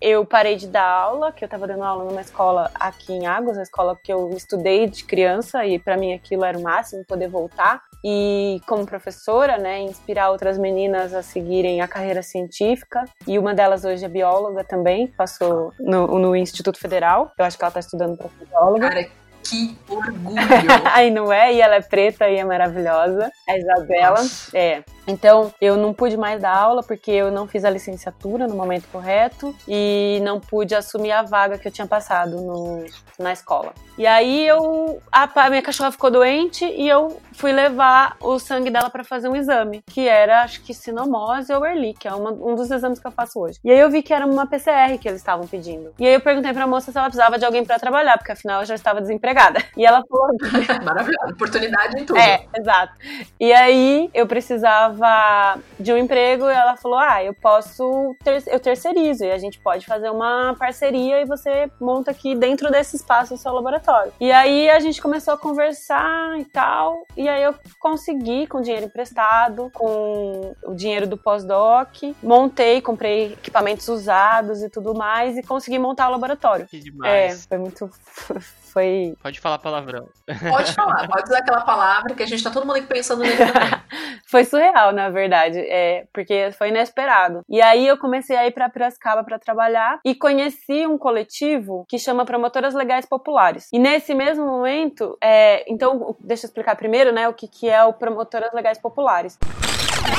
eu parei de dar aula, que eu estava dando aula numa escola aqui em Águas, a escola que eu estudei de criança, e para mim aquilo era o máximo, poder voltar e como professora, né, inspirar outras meninas a seguirem a carreira científica. E uma delas hoje é bióloga também, passou no, no Instituto Federal. Eu acho que ela está estudando para bióloga. Cara, que orgulho! Aí não é? E ela é preta e é maravilhosa. A Isabela. Nossa. É. Então, eu não pude mais dar aula porque eu não fiz a licenciatura no momento correto e não pude assumir a vaga que eu tinha passado no, na escola. E aí eu a, a minha cachorra ficou doente e eu fui levar o sangue dela para fazer um exame, que era acho que sinomose ou Ehrlich, que é uma, um dos exames que eu faço hoje. E aí eu vi que era uma PCR que eles estavam pedindo. E aí eu perguntei pra moça se ela precisava de alguém para trabalhar, porque afinal eu já estava desempregada. E ela falou Maravilhoso. Oportunidade em tudo. é, exato. E aí eu precisava de um emprego e ela falou: Ah, eu posso, ter, eu terceirizo e a gente pode fazer uma parceria e você monta aqui dentro desse espaço o seu laboratório. E aí a gente começou a conversar e tal. E aí eu consegui, com dinheiro emprestado, com o dinheiro do pós-doc, montei, comprei equipamentos usados e tudo mais e consegui montar o laboratório. Que É, demais. foi muito. Foi Pode falar palavrão. Pode falar, pode usar aquela palavra que a gente tá todo mundo aqui pensando nele também. Foi surreal, na verdade, é, porque foi inesperado. E aí eu comecei a ir para Piracicaba para trabalhar e conheci um coletivo que chama Promotoras Legais Populares. E nesse mesmo momento, é, então, deixa eu explicar primeiro, né, o que, que é o Promotoras Legais Populares.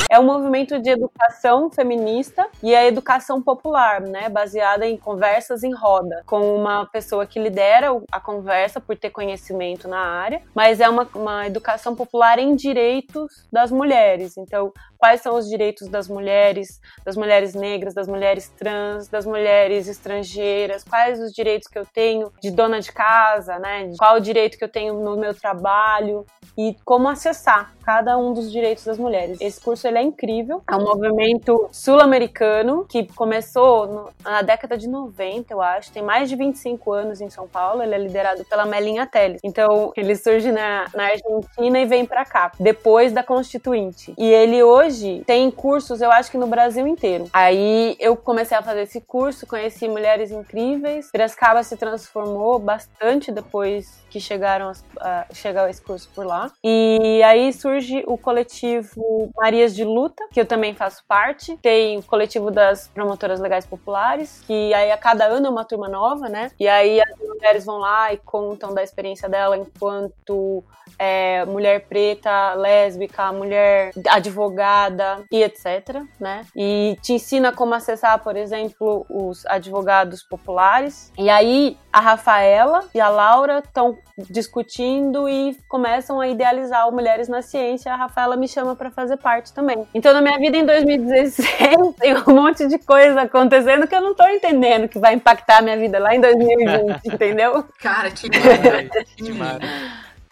É um movimento de educação feminista e a educação popular, né, baseada em conversas em roda, com uma pessoa que lidera a conversa por ter conhecimento na área, mas é uma, uma educação popular em direitos das mulheres. Então, quais são os direitos das mulheres, das mulheres negras, das mulheres trans, das mulheres estrangeiras, quais os direitos que eu tenho de dona de casa, né? Qual o direito que eu tenho no meu trabalho e como acessar cada um dos direitos das mulheres. Esse curso ele é incrível, é um movimento sul-americano que começou no- na década de 90, eu acho, tem mais de 25 anos em São Paulo, ele é liderado pela Melinha Teles. Então, ele surge na, na Argentina e vem pra cá, depois da Constituinte. E ele hoje tem cursos, eu acho que no Brasil inteiro. Aí eu comecei a fazer esse curso, conheci mulheres incríveis. Piracicaba se transformou bastante depois que chegaram a, chegar esse curso por lá. E aí surge o coletivo Marias de Luta, que eu também faço parte. Tem o coletivo das promotoras legais populares, que aí a cada ano é uma turma nova, né? E aí as mulheres vão lá e contam da experiência dela enquanto é, mulher preta, lésbica, mulher advogada e etc, né? E te ensina como acessar, por exemplo, os advogados populares. E aí a Rafaela e a Laura estão discutindo e começam a idealizar o Mulheres na Ciência. A Rafaela me chama para fazer parte também. Então, na minha vida em 2016, tem um monte de coisa acontecendo que eu não tô entendendo que vai impactar a minha vida lá em 2020, entendeu? Cara, que Que demais.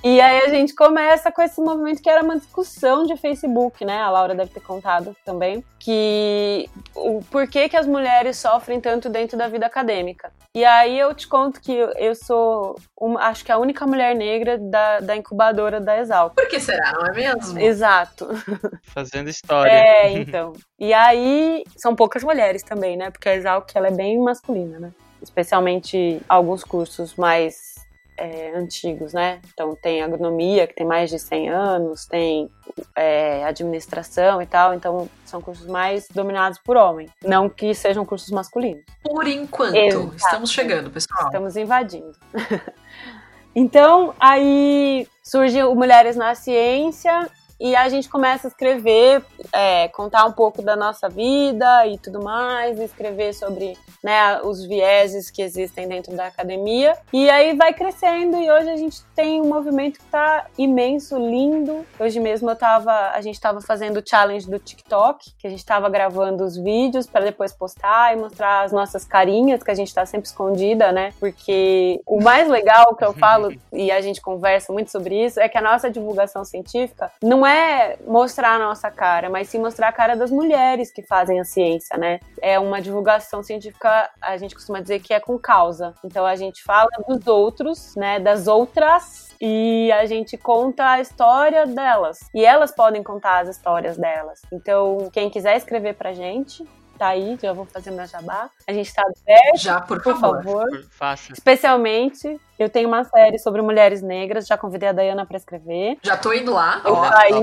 E aí a gente começa com esse movimento que era uma discussão de Facebook, né? A Laura deve ter contado também, que o porquê que as mulheres sofrem tanto dentro da vida acadêmica. E aí eu te conto que eu sou, uma, acho que a única mulher negra da, da incubadora da Exalc. Por que será, não é mesmo? Exato. Fazendo história. É, então. E aí são poucas mulheres também, né? Porque a Exalc ela é bem masculina, né? Especialmente alguns cursos mais é, antigos, né? Então tem agronomia, que tem mais de 100 anos, tem é, administração e tal, então são cursos mais dominados por homem. Não que sejam cursos masculinos. Por enquanto. Exato. Estamos chegando, pessoal. Estamos invadindo. então, aí surge o Mulheres na Ciência e a gente começa a escrever, é, contar um pouco da nossa vida e tudo mais, escrever sobre né, os vieses que existem dentro da academia. E aí vai crescendo e hoje a gente tem um movimento que tá imenso, lindo. Hoje mesmo eu tava, a gente tava fazendo o challenge do TikTok, que a gente tava gravando os vídeos para depois postar e mostrar as nossas carinhas, que a gente tá sempre escondida, né? Porque o mais legal que eu falo, e a gente conversa muito sobre isso, é que a nossa divulgação científica não é é mostrar a nossa cara, mas sim mostrar a cara das mulheres que fazem a ciência, né? É uma divulgação científica, a gente costuma dizer que é com causa. Então a gente fala dos outros, né, das outras e a gente conta a história delas. E elas podem contar as histórias delas. Então, quem quiser escrever pra gente, tá aí, já vou fazer meu jabá. A gente tá aberto. Já, por, por favor. favor. Faça. Especialmente, eu tenho uma série sobre mulheres negras, já convidei a Dayana pra escrever. Já tô indo lá. Eu ó, saí,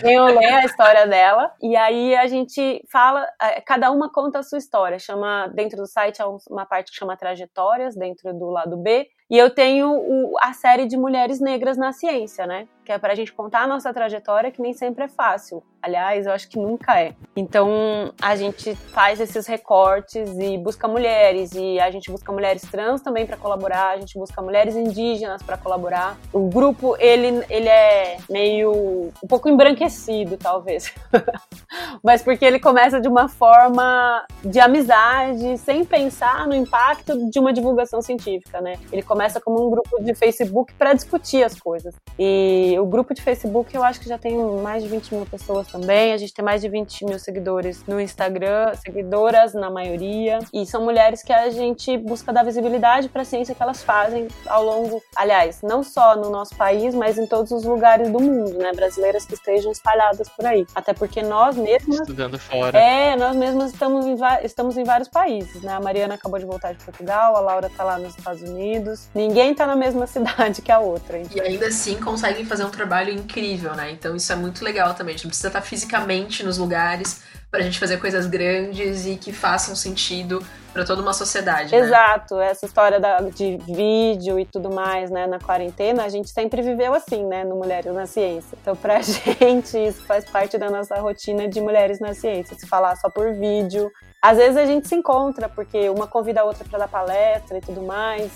venham ler a história dela. E aí a gente fala, eh, cada uma conta a sua história. Chama, dentro do site, há um- uma parte que chama Trajetórias, dentro do lado B. E eu tenho o- a série de mulheres negras na ciência, né? Que é pra gente contar a nossa trajetória, que nem sempre é fácil. Aliás, eu acho que nunca é. Então, a gente faz esses recortes e busca mulheres. E a gente busca mulheres trans também pra colaborar. A gente busca mulheres indígenas pra colaborar. O grupo, ele, ele é meio... um pouco embranquecido, talvez. Mas porque ele começa de uma forma de amizade, sem pensar no impacto de uma divulgação científica, né? Ele começa como um grupo de Facebook para discutir as coisas. E o grupo de Facebook eu acho que já tem mais de 20 mil pessoas também. A gente tem mais de 20 mil seguidores no Instagram, seguidoras na maioria. E são mulheres que a gente busca dar visibilidade para a ciência que elas fazem ao longo, aliás, não só no nosso país, mas em todos os lugares do mundo, né? Brasileiras que estejam espalhadas por aí. Até porque nós mesmas Estudando fora. é, nós mesmas estamos em, estamos em vários países, né? A Mariana acabou de voltar de Portugal, a Laura tá lá nos Estados Unidos. Ninguém tá na mesma cidade que a outra. E ainda assim conseguem fazer um trabalho incrível, né? Então isso é muito legal também. A gente não precisa estar fisicamente nos lugares pra gente fazer coisas grandes e que façam sentido pra toda uma sociedade. né? Exato, essa história da- de vídeo e tudo mais, né, na quarentena, a gente sempre viveu assim, né, no Mulheres na Ciência. Então, pra gente, isso faz parte da nossa rotina de Mulheres na Ciência, se falar só por vídeo. Às vezes a gente se encontra, porque uma convida a outra pra dar palestra e tudo mais.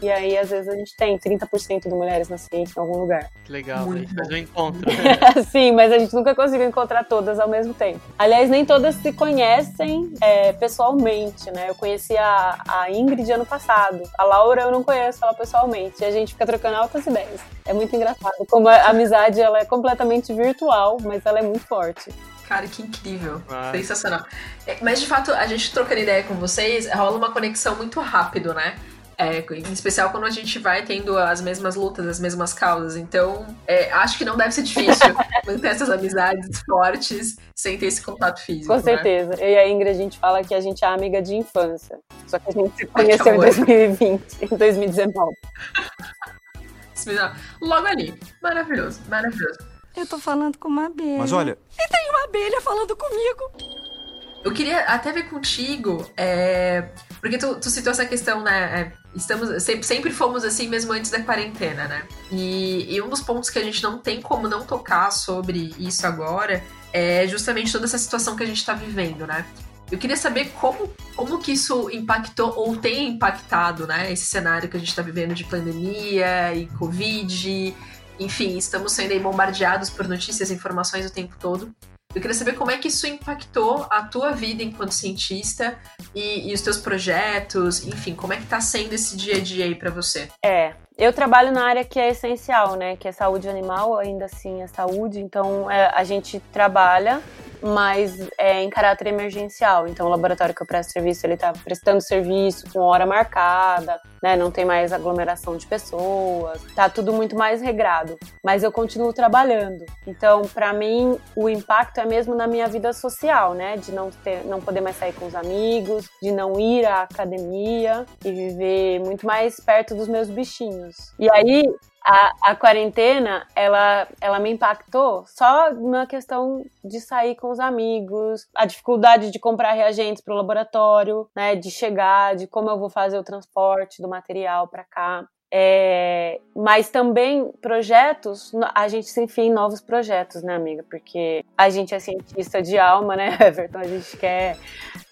E aí, às vezes, a gente tem 30% de mulheres na ciência em algum lugar. Que legal, Muito a gente faz um encontro. Sim, mas a gente nunca conseguiu encontrar todas ao mesmo tempo. Aliás, nem todas se conhecem é, pessoalmente, né? Eu conheci a, a Ingrid ano passado. A Laura eu não conheço ela pessoalmente. E a gente fica trocando altas ideias. É muito engraçado. Como a amizade ela é completamente virtual, mas ela é muito forte. Cara, que incrível. Ah. Sensacional. É, Mas de fato, a gente trocando ideia com vocês, rola uma conexão muito rápido, né? É, em especial quando a gente vai tendo as mesmas lutas, as mesmas causas. Então, é, acho que não deve ser difícil manter essas amizades fortes sem ter esse contato físico. Com né? certeza. Eu e a Ingrid, a gente fala que a gente é amiga de infância. Só que a gente se conheceu em amor. 2020, em 2019. Logo ali. Maravilhoso, maravilhoso. Eu tô falando com uma abelha. Mas olha, Tem uma abelha falando comigo. Eu queria até ver contigo, é, porque tu, tu citou essa questão, né? é, estamos, sempre, sempre fomos assim mesmo antes da quarentena, né? E, e um dos pontos que a gente não tem como não tocar sobre isso agora é justamente toda essa situação que a gente tá vivendo, né? Eu queria saber como, como que isso impactou ou tem impactado, né? Esse cenário que a gente tá vivendo de pandemia e Covid. Enfim, estamos sendo bombardeados por notícias e informações o tempo todo. Eu queria saber como é que isso impactou a tua vida enquanto cientista e, e os teus projetos, enfim, como é que tá sendo esse dia a dia aí pra você? É, eu trabalho na área que é essencial, né? Que é saúde animal, ainda assim é saúde. Então é, a gente trabalha, mas é em caráter emergencial. Então o laboratório que eu presto serviço, ele tá prestando serviço com hora marcada, né? Não tem mais aglomeração de pessoas, tá tudo muito mais regrado. Mas eu continuo trabalhando. Então, para mim, o impacto é mesmo na minha vida social, né? De não ter, não poder mais sair com os amigos, de não ir à academia e viver muito mais perto dos meus bichinhos. E aí, a, a quarentena, ela, ela me impactou só na questão de sair com os amigos, a dificuldade de comprar reagentes para o laboratório, né, de chegar, de como eu vou fazer o transporte do material para cá. É, mas também projetos, a gente se enfia em novos projetos, né, amiga? Porque a gente é cientista de alma, né, Everton? A gente quer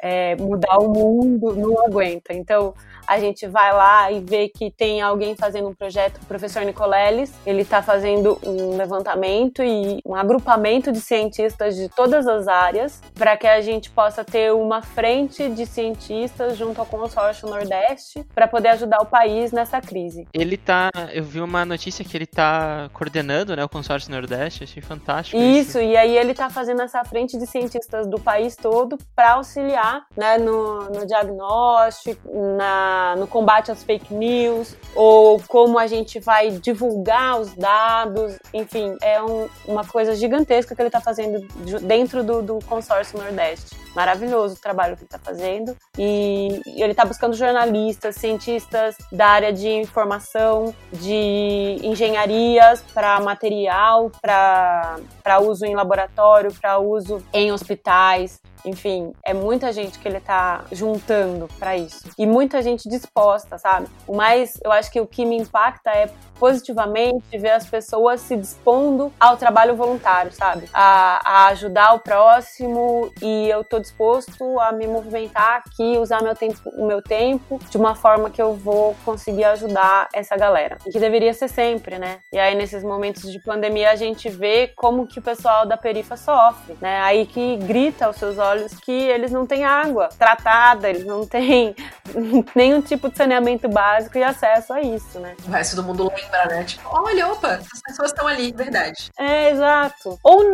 é, mudar o mundo, não aguenta. Então, a gente vai lá e vê que tem alguém fazendo um projeto, o professor Nicoleles, ele está fazendo um levantamento e um agrupamento de cientistas de todas as áreas para que a gente possa ter uma frente de cientistas junto ao consórcio Nordeste para poder ajudar o país nessa crise. Ele tá. Eu vi uma notícia que ele tá coordenando, né, o consórcio Nordeste, achei fantástico. Isso, e aí ele tá fazendo essa frente de cientistas do país todo para auxiliar, né, no, no diagnóstico, na, no combate às fake news, ou como a gente vai divulgar os dados, enfim, é um, uma coisa gigantesca que ele tá fazendo dentro do, do consórcio Nordeste. Maravilhoso o trabalho que ele está fazendo. E ele está buscando jornalistas, cientistas da área de informação, de engenharias para material, para uso em laboratório, para uso em hospitais. Enfim, é muita gente que ele tá juntando para isso. E muita gente disposta, sabe? O mais, eu acho que o que me impacta é positivamente ver as pessoas se dispondo ao trabalho voluntário, sabe? A, a ajudar o próximo e eu tô disposto a me movimentar aqui, usar meu tempo, o meu tempo de uma forma que eu vou conseguir ajudar essa galera. E que deveria ser sempre, né? E aí nesses momentos de pandemia a gente vê como que o pessoal da perifa sofre, né? Aí que grita aos seus olhos que eles não têm água tratada, eles não têm nenhum tipo de saneamento básico e acesso a isso, né? O resto do mundo lembra, né? Tipo, olha, opa, as pessoas estão ali, verdade. É, exato. Ou,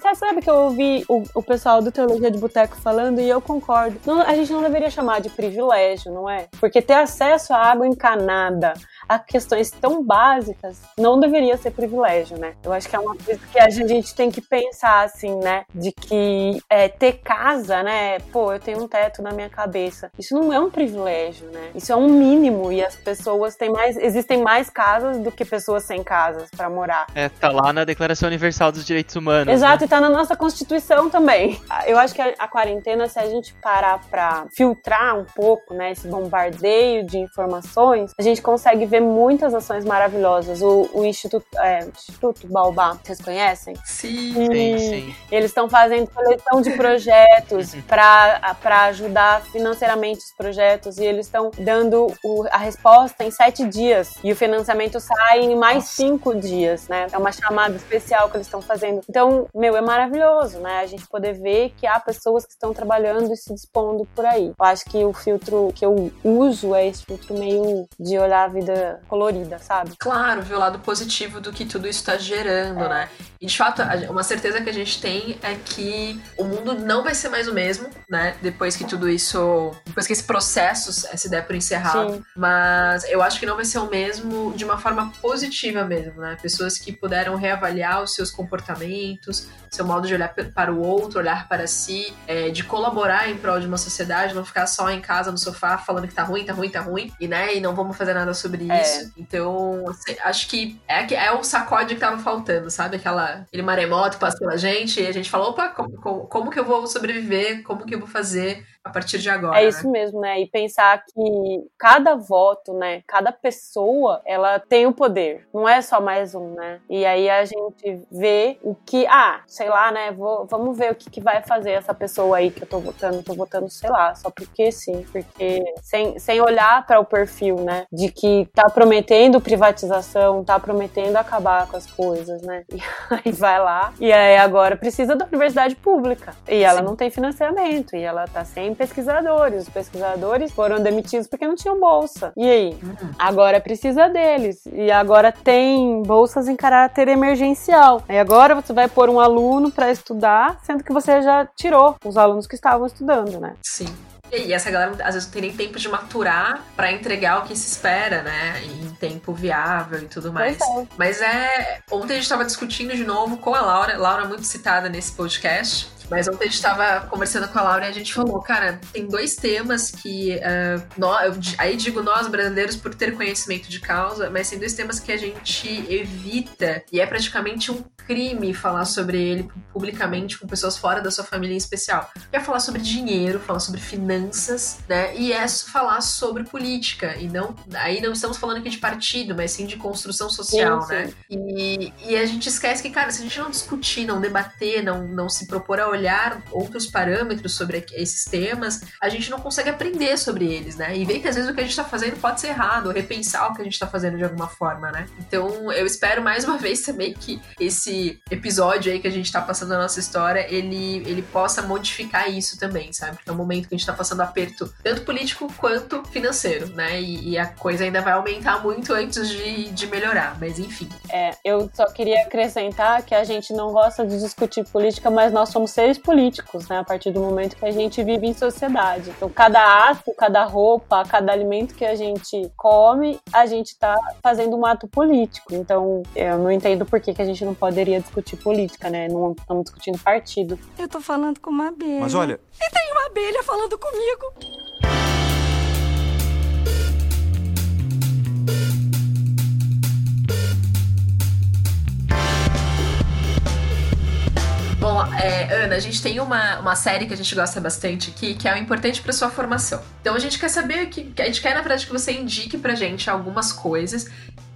você sabe que eu ouvi o, o pessoal do Teologia de Boteco falando e eu concordo. Não, a gente não deveria chamar de privilégio, não é? Porque ter acesso à água encanada, a questões tão básicas não deveria ser privilégio, né? Eu acho que é uma coisa que a gente tem que pensar, assim, né? De que é, ter casa, né? Pô, eu tenho um teto na minha cabeça. Isso não é um privilégio, né? Isso é um mínimo e as pessoas têm mais. Existem mais casas do que pessoas sem casas para morar. É, tá lá na Declaração Universal dos Direitos Humanos. Exato, né? e tá na nossa Constituição também. Eu acho que a, a quarentena, se a gente parar pra filtrar um pouco, né? Esse bombardeio de informações, a gente consegue ver muitas ações maravilhosas. O, o Instituto, é, Instituto Baobá, vocês conhecem? Sim, sim. sim. Eles estão fazendo seleção de projetos para ajudar financeiramente os projetos e eles estão dando o, a resposta em sete dias e o financiamento sai em mais Nossa. cinco dias, né? É uma chamada especial que eles estão fazendo. Então, meu, é maravilhoso, né? A gente poder ver que há pessoas que estão trabalhando e se dispondo por aí. Eu acho que o filtro que eu uso é esse filtro meio de olhar a vida colorida, sabe? Claro, ver o lado positivo do que tudo isso está gerando, é. né? E de fato, uma certeza que a gente tem é que o mundo não vai ser mais o mesmo, né? Depois que tudo isso. Depois que esse processo se der por encerrado. Sim. Mas eu acho que não vai ser o mesmo de uma forma positiva mesmo, né? Pessoas que puderam reavaliar os seus comportamentos, seu modo de olhar para o outro, olhar para si, é, de colaborar em prol de uma sociedade, não ficar só em casa no sofá falando que tá ruim, tá ruim, tá ruim, e né, e não vamos fazer nada sobre é. isso. Então, assim, acho que é, é o sacode que tava faltando, sabe? Aquela, aquele maremoto passa pela gente, e a gente falou, opa, como, como, como que eu vou sobreviver? Como que eu vou fazer a partir de agora. É isso né? mesmo, né? E pensar que cada voto, né? Cada pessoa, ela tem o poder. Não é só mais um, né? E aí a gente vê o que, ah, sei lá, né? Vou, vamos ver o que, que vai fazer essa pessoa aí que eu tô votando. Tô votando, sei lá, só porque sim. Porque sem, sem olhar para o perfil, né? De que tá prometendo privatização, tá prometendo acabar com as coisas, né? E aí vai lá. E aí agora precisa da universidade pública. E ela sim. não tem financiamento. E ela tá sem pesquisadores. Os pesquisadores foram demitidos porque não tinham bolsa. E aí? Uhum. Agora precisa deles. E agora tem bolsas em caráter emergencial. E agora você vai pôr um aluno para estudar, sendo que você já tirou os alunos que estavam estudando, né? Sim. E essa galera às vezes não tem nem tempo de maturar para entregar o que se espera, né? Em tempo viável e tudo mais. É. Mas é. Ontem a gente estava discutindo de novo com a Laura, Laura muito citada nesse podcast, mas ontem a gente estava conversando com a Laura e a gente falou, cara, tem dois temas que. Uh, nós, aí digo nós brasileiros por ter conhecimento de causa, mas tem dois temas que a gente evita e é praticamente um crime falar sobre ele publicamente com pessoas fora da sua família em especial. É falar sobre dinheiro, falar sobre finanças, né? E é falar sobre política. E não. Aí não estamos falando aqui de partido, mas sim de construção social, sim, né? sim. né? E, e a gente esquece que, cara, se a gente não discutir, não debater, não, não se propor a olhar outros parâmetros sobre esses temas, a gente não consegue aprender sobre eles, né? E ver que às vezes o que a gente está fazendo pode ser errado, ou repensar o que a gente está fazendo de alguma forma, né? Então eu espero mais uma vez também que esse, episódio aí que a gente tá passando na nossa história, ele, ele possa modificar isso também, sabe? Porque é um momento que a gente tá passando aperto, tanto político quanto financeiro, né? E, e a coisa ainda vai aumentar muito antes de, de melhorar, mas enfim. É, eu só queria acrescentar que a gente não gosta de discutir política, mas nós somos seres políticos, né? A partir do momento que a gente vive em sociedade. Então, cada ato, cada roupa, cada alimento que a gente come, a gente tá fazendo um ato político. Então, eu não entendo por que, que a gente não poderia discutir política, né? Não estamos discutindo partido. Eu tô falando com uma abelha. Mas olha, E tem uma abelha falando comigo. Bom, é, Ana, a gente tem uma, uma série que a gente gosta bastante aqui, que é o importante para sua formação. Então a gente quer saber que a gente quer na verdade que você indique pra gente algumas coisas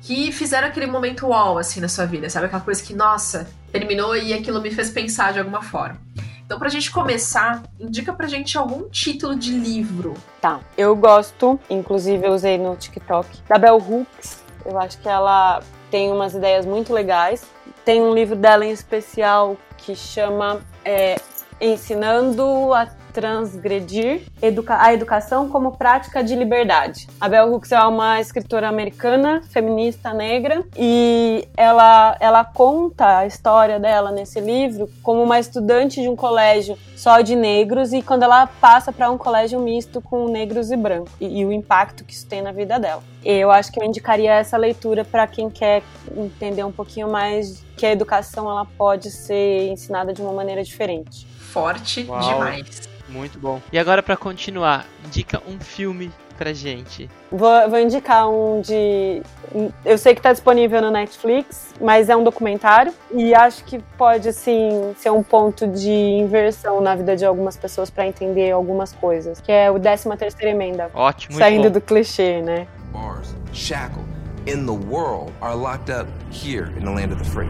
que fizeram aquele momento wow assim na sua vida, sabe aquela coisa que nossa, terminou e aquilo me fez pensar de alguma forma. Então pra gente começar, indica pra gente algum título de livro. Tá. Eu gosto, inclusive eu usei no TikTok, da Bell Hooks. Eu acho que ela tem umas ideias muito legais. Tem um livro dela em especial que chama é, Ensinando a Transgredir Educa a Educação como Prática de Liberdade. A Bell Hooks é uma escritora americana, feminista negra, e ela, ela conta a história dela nesse livro como uma estudante de um colégio só de negros e quando ela passa para um colégio misto com negros e brancos e, e o impacto que isso tem na vida dela. Eu acho que eu indicaria essa leitura para quem quer entender um pouquinho mais que a educação ela pode ser ensinada de uma maneira diferente. Forte Uau. demais. Muito bom. E agora, pra continuar, indica um filme pra gente. Vou, vou indicar um de. Eu sei que está disponível no Netflix, mas é um documentário e acho que pode, assim, ser um ponto de inversão na vida de algumas pessoas para entender algumas coisas, que é o 13 terceira emenda. Ótimo, Saindo bom. do clichê, né? bars, shackled in the world, are locked up here in the land of the free.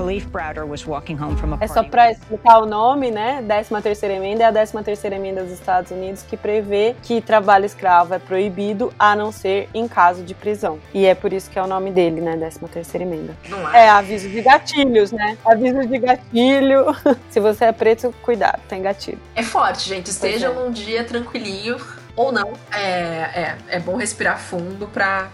Khalif Browder was walking home from a É só party. para explicar o nome, né? 13 terceira emenda é a 13 terceira emenda dos Estados Unidos que prevê que trabalho escravo é proibido a não ser em caso de prisão. E é por isso que é o nome dele, né? 13 terceira emenda. Não é? É, aviso de gatilhos, né? Aviso de gatilho. Se você é preto, cuidado, tem gatilho. É forte, gente. Estejam Pois é. num dia tranquilinho ou não. É, é, é bom respirar fundo pra,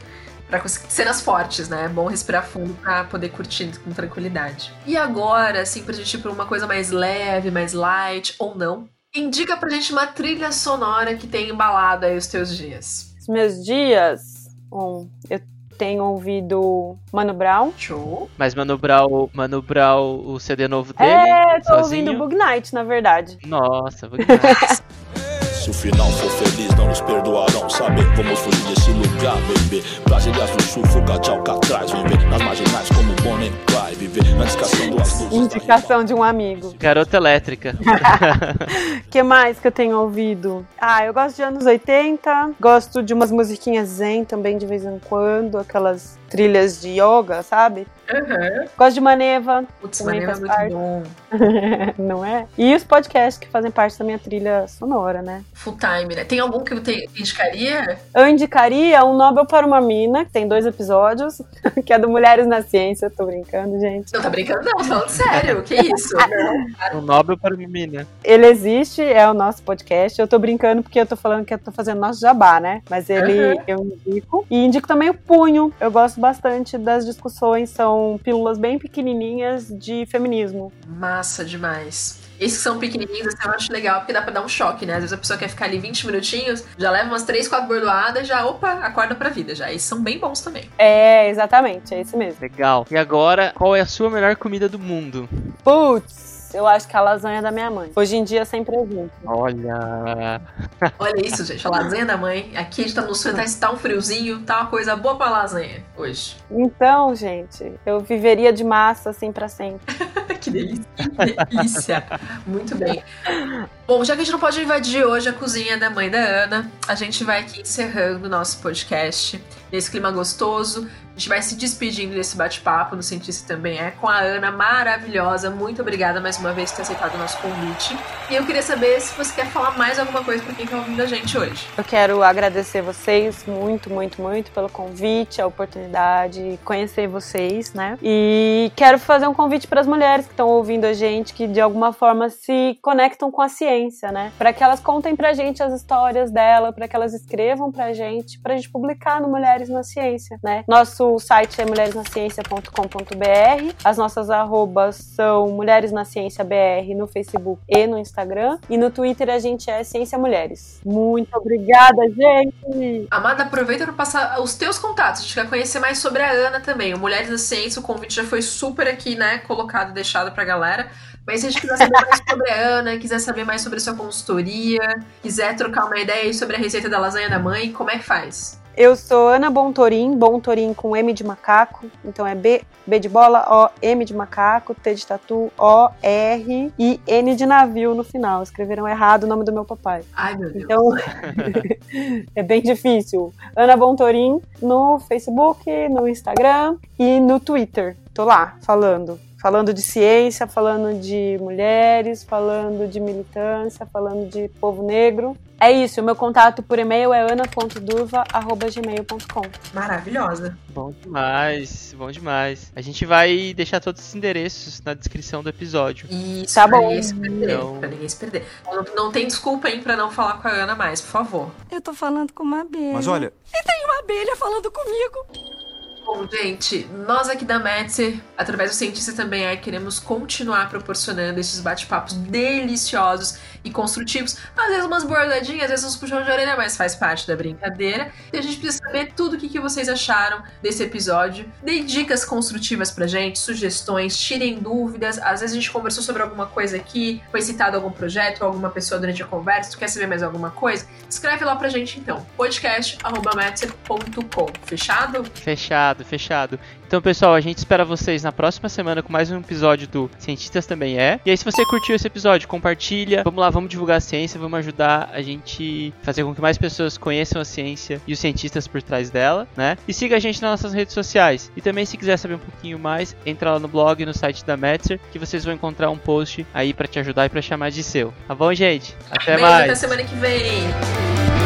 pra conseguir. Cenas fortes, né? É bom respirar fundo pra poder curtir com tranquilidade. E agora, assim, pra gente ir pra uma coisa mais leve, mais light, ou não. Indica pra gente uma trilha sonora que tenha embalado aí os teus dias. Os meus dias, bom, eu tenho ouvido Mano Brown. Show. Mas Mano Brown, Mano Brown, o CD novo dele, É, tô sozinho. ouvindo Bug Night, na verdade. Nossa, vou demais. Se o final for feliz, não nos perdoarão. Saber vamos fugir desse lugar. Brasílias do Sul, fuga de Alcatraz. Viver nas marginais como Bonnie Clyde. Viver antes as luzes. Indicação de um amigo. Garota Elétrica. que mais que eu tenho ouvido? Ah, eu gosto de anos 80, gosto de umas musiquinhas zen também de vez em quando, aquelas trilhas de yoga, sabe? Uhum. Gosto de Maneva, Putz, maneiro é muito parte. bom. não é? E os podcasts que fazem parte da minha trilha sonora, né? Full time, né? Tem algum que eu te indicaria? Eu indicaria um Nobel para uma Mina, que tem dois episódios, que é do Mulheres na Ciência, tô brincando, gente. Não tá brincando, não, falando sério. Que isso? O Nobel para menina. Ele existe, é o nosso podcast. Eu tô brincando porque eu tô falando que eu tô fazendo nosso jabá, né? Mas ele Uhum. eu indico. E indico também o Punho. Eu gosto bastante das discussões, são pílulas bem pequenininhas de feminismo. Massa demais. Esses que são pequenininhos, assim, eu acho legal, porque dá pra dar um choque, né? Às vezes a pessoa quer ficar ali 20 minutinhos, já leva umas 3, 4 bordoadas, já, opa, acorda pra vida já. Esses são bem bons também. É, exatamente, é esse mesmo. Legal. E agora, qual é a sua melhor comida do mundo? Putz, eu acho que a lasanha da minha mãe. Hoje em dia sem presunto. Olha. Olha isso, gente. A lasanha da mãe. Aqui a gente tá no sul, tá, tá um friozinho, tá uma coisa boa pra lasanha hoje. Então, gente, eu viveria de massa assim pra sempre. que delícia. Que delícia. Muito bem. Bom, já que a gente não pode invadir hoje a cozinha da mãe da Ana, a gente vai aqui encerrando o nosso podcast. Nesse clima gostoso. A gente vai se despedindo desse bate-papo no Cientista Também É com a Ana, maravilhosa. Muito obrigada mais uma vez por ter aceitado o nosso convite. E eu queria saber se você quer falar mais alguma coisa para quem está ouvindo a gente hoje. Eu quero agradecer vocês muito, muito, muito pelo convite, a oportunidade, conhecer vocês, né? E quero fazer um convite para as mulheres que estão ouvindo a gente, que de alguma forma se conectam com a ciência, né? Para que elas contem pra gente as histórias dela, para que elas escrevam pra gente, pra gente publicar no Mulheres na Ciência, né? Nosso site é mulheresnaciencia.com.br. As nossas arrobas são Mulheres na Ciência BR no Facebook e no Instagram. E no Twitter a gente é Ciência Mulheres. Muito obrigada, gente! Amada, aproveita para passar os teus contatos. A gente quer conhecer mais sobre a Ana também. O Mulheres na Ciência, o convite já foi super aqui, né? Colocado, deixado pra galera. Mas se a gente quiser saber mais sobre a Ana, quiser saber mais sobre a sua consultoria, quiser trocar uma ideia sobre a receita da lasanha da mãe, como é que faz? Eu sou Ana Bontorim, Bontorim com M de macaco, então é B, B de bola, O, M de macaco, T de tatu, O, R e N de navio no final. Escreveram errado o nome do meu papai. Ai, meu Deus. Então, é bem difícil. Ana Bontorim no Facebook, no Instagram e no Twitter. Tô lá, falando falando de ciência, falando de mulheres, falando de militância, falando de povo negro. É isso, o meu contato por e-mail é ana.durva.gmail.com. Maravilhosa. Bom demais, bom demais. A gente vai deixar todos os endereços na descrição do episódio. Isso, Tá pra bom. ninguém se perder. Então- Pra ninguém se perder. Não, não tem desculpa, hein, pra não falar com a Ana mais, por favor. Eu tô falando com uma abelha. Mas olha, E tem uma abelha falando comigo. Bom, gente, nós aqui da Metzer, através do Cientista Também É, queremos continuar proporcionando esses bate-papos deliciosos e construtivos. Às vezes umas bordadinhas, às vezes uns puxão de orelha, mas faz parte da brincadeira. E a gente precisa saber tudo o que, que vocês acharam desse episódio. Deem dicas construtivas pra gente, sugestões, tirem dúvidas. Às vezes a gente conversou sobre alguma coisa aqui, foi citado algum projeto, alguma pessoa durante a conversa, tu quer saber mais alguma coisa? Escreve lá pra gente então, podcast.metzer.com. Fechado? Fechado, fechado. Então, pessoal, a gente espera vocês na próxima semana com mais um episódio do Cientistas Também É. E aí, se você curtiu esse episódio, compartilha. Vamos lá, vamos divulgar a ciência, vamos ajudar a gente fazer com que mais pessoas conheçam a ciência e os cientistas por trás dela, né? E siga a gente nas nossas redes sociais. E também, se quiser saber um pouquinho mais, entra lá no blog, no site da Metzer, que vocês vão encontrar um post aí pra te ajudar e pra chamar de seu. Tá bom, gente? Até Beijo, mais! até semana que vem!